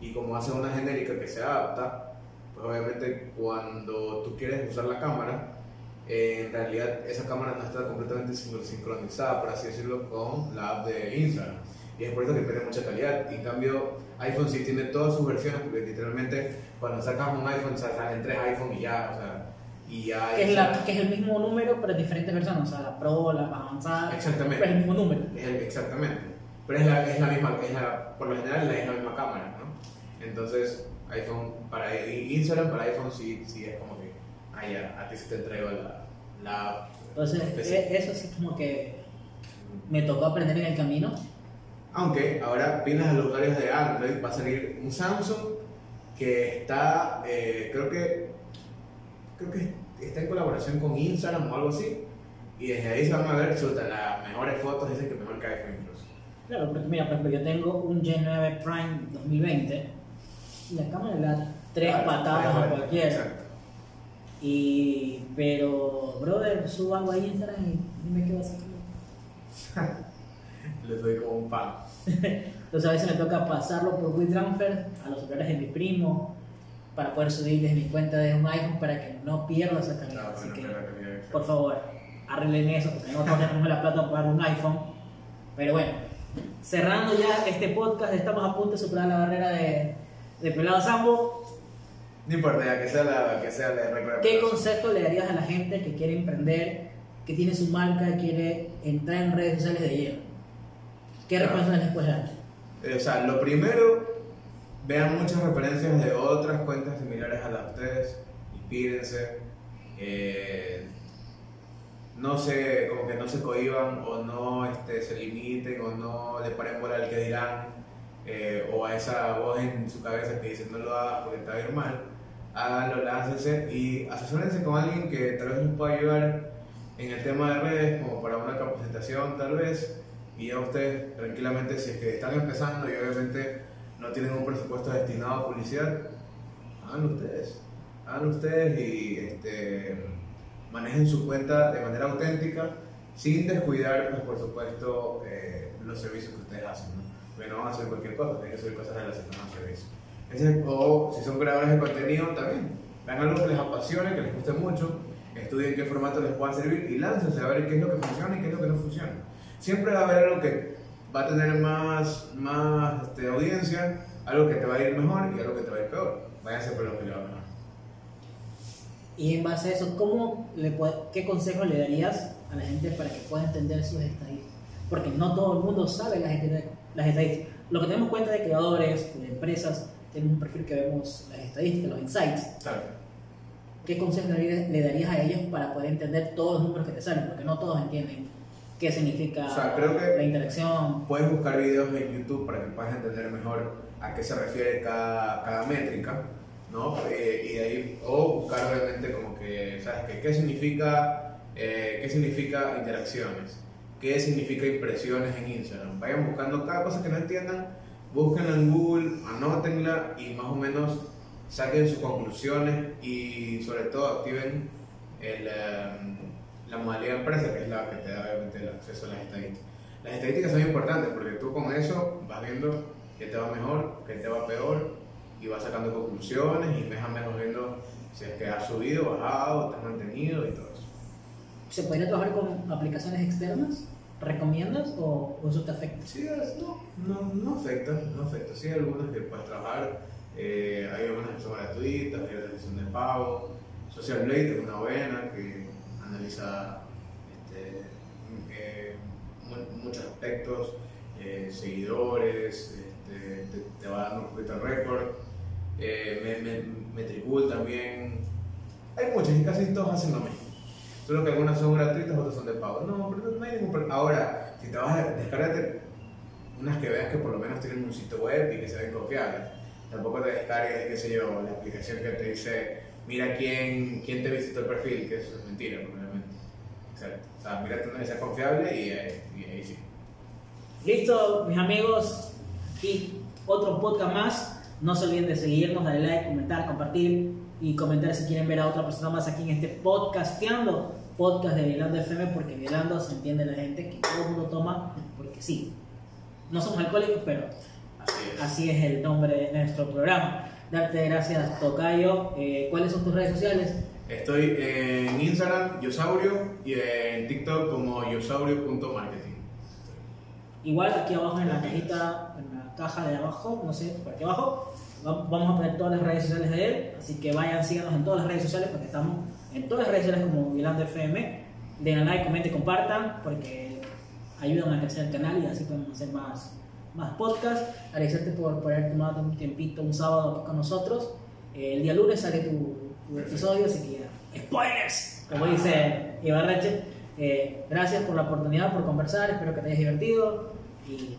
Y como hace una genérica que se adapta, pues obviamente cuando tú quieres usar la cámara, eh, en realidad esa cámara no está completamente sin- sincronizada, por así decirlo, con la app de Instagram. Y es por eso que pierde mucha calidad. En cambio, iPhone sí tiene todas sus versiones, porque literalmente cuando sacas un iPhone sa- salen tres iPhone y ya, o sea, y ya... que, es la, que es el mismo número para diferentes versiones, o sea, la Pro, la más avanzada, Exactamente. pero es el mismo número. Es el- exactamente. Pero es la, es la misma, es la, por lo general es la misma cámara, ¿no? Entonces, iPhone para Instagram para iPhone sí, sí es como que, ah, ya, a ti se te entrega la, la. Entonces, específica. e- eso sí como que me tocó aprender en el camino. Aunque ahora vienes a los usuarios de Android, va a salir un Samsung que está, eh, creo que, creo que está en colaboración con Instagram o algo así. Y desde ahí se van a ver chuta, las mejores fotos, dicen que mejor que iPhone. Claro, porque mira, por ejemplo, yo tengo un G9 Prime 2020 y la cámara le da tres Claro, patadas a cualquiera. Exacto. Y, pero, brother, subo algo a Instagram y dime qué va a hacer. Les doy como un pan. Entonces a veces me toca pasarlo por WeTransfer a los celulares de mi primo para poder subir desde mi cuenta de un iPhone para que no pierda esa calidad. Ah, Así bueno, que, por favor, arreglen eso porque no tenemos la plata para un iPhone. Pero bueno, cerrando ya este podcast, estamos a punto de superar la barrera de, de Pelado Sambo. No importa, ya que sea la, que sea la ¿Qué consejo le darías a la gente que quiere emprender, que tiene su marca y quiere entrar en redes sociales de lleno? ¿Qué Claro. recomendaciones les puedes dar? Eh, O sea, lo primero, vean muchas referencias de otras cuentas similares a las de ustedes, inspírense, eh, no se, como que no se cohiban o no este, se limiten o no le paren bola al que dirán eh, o a esa voz en su cabeza que dice no lo hagas porque ir mal, háganlo, láncense y asesórense con alguien que tal vez les pueda ayudar en el tema de redes como para una capacitación tal vez. Y ya ustedes tranquilamente si es que están empezando y obviamente no tienen un presupuesto destinado a publicidad, háganlo ustedes, háganlo ustedes y este, manejen su cuenta de manera auténtica sin descuidar pues por supuesto eh, los servicios que ustedes hacen, ¿no? Porque no van a hacer cualquier cosa, tienen que hacer cosas relacionadas al servicio. Ese- o si son creadores de contenido también, vean algo que les apasione, que les guste mucho, estudien qué formato les pueda servir y láncense a ver qué es lo que funciona y qué es lo que no funciona. Siempre va a haber algo que va a tener más, más este, audiencia, algo que te va a ir mejor y algo que te va a ir peor. Váyanse por lo que le va mejor. Y en base a eso, ¿cómo le puede- ¿qué consejo le darías a la gente para que pueda entender sus estadísticas? Porque no todo el mundo sabe las, estadísticas- las estadísticas. Lo que tenemos cuenta de creadores, de empresas, tenemos un perfil que vemos las estadísticas, los insights. Claro. ¿Qué consejo le, le darías a ellos para poder entender todos los números que te salen? Porque no todos entienden qué significa O sea, creo que- la interacción. Puedes buscar videos en YouTube para que puedas entender mejor a qué se refiere cada, cada métrica, ¿no? Eh, y de ahí, o buscar realmente como que, ¿sabes qué? ¿Qué significa, eh, qué significa interacciones? ¿Qué significa impresiones en Instagram? Vayan buscando cada cosa que no entiendan, búsquenla en Google, anótenla y más o menos saquen sus conclusiones y sobre todo activen el, em, la modalidad empresa, que es la que te da obviamente el acceso a las estadísticas. Las estadísticas son importantes porque tú con eso vas viendo qué te va mejor, qué te va peor y vas sacando conclusiones y mes a mes viendo si es que has subido, bajado, te has mantenido y todo eso. ¿Se podría trabajar con aplicaciones externas? ¿Recomiendas o, o eso te afecta? Sí, no, no, no afecta, no afecta. Sí, hay algunas que puedes trabajar, eh, hay algunas que son gratuitas, hay otras que son de pago. Social Blade es una buena que analiza este, eh, mu- muchos aspectos, eh, seguidores, este, te, te va dando un poquito el récord. Eh, me, me- Metricool también. Hay muchas y casi todos hacen lo mismo. Solo que algunas son gratuitas, otras son de pago. No, pero no hay ningún problema. Ahora, si te vas a descargarte unas que veas que por lo menos tienen un sitio web y que se ven confiables. Tampoco te descargues, qué sé yo, la aplicación que te dice, mira quién, quién te visitó el perfil, que eso es mentira, probablemente. Exacto. O sea, mírate una que sea confiable y, ahí- y ahí sí. Listo, mis amigos. Aquí otro podcast más. No se olviden de seguirnos, darle like, comentar, compartir y comentar si quieren ver a otra persona más aquí en este podcasteando. Podcast de Vilando FM porque Vilando se entiende la gente que todo el mundo toma porque sí. No somos alcohólicos, pero Así es. así es el nombre de nuestro programa. Darte gracias, Tocayo. Eh, ¿Cuáles son tus redes sociales? Estoy en Instagram, Yosaurio, y en TikTok como yosaurio.marketing. Igual aquí abajo en la cajita, caja de abajo, no sé, por aquí abajo, va- vamos a poner todas las redes sociales de él, así que vayan, síganos en todas las redes sociales porque estamos en todas las redes sociales como Vilando FM. Den like, comenten, compartan porque ayudan a crecer el canal y así podemos hacer más, más podcasts. Agradecerte por, por haber tomado un tiempito, un sábado con nosotros. Eh, el día lunes sale tu, tu episodio, así que ya, spoilers, como dice Ibarrache. Eh, gracias por la oportunidad, por conversar, espero que te hayas divertido y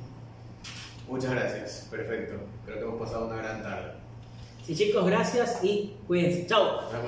Muchas gracias, perfecto. Creo que hemos pasado una gran tarde. sí chicos, gracias y cuídense, chao.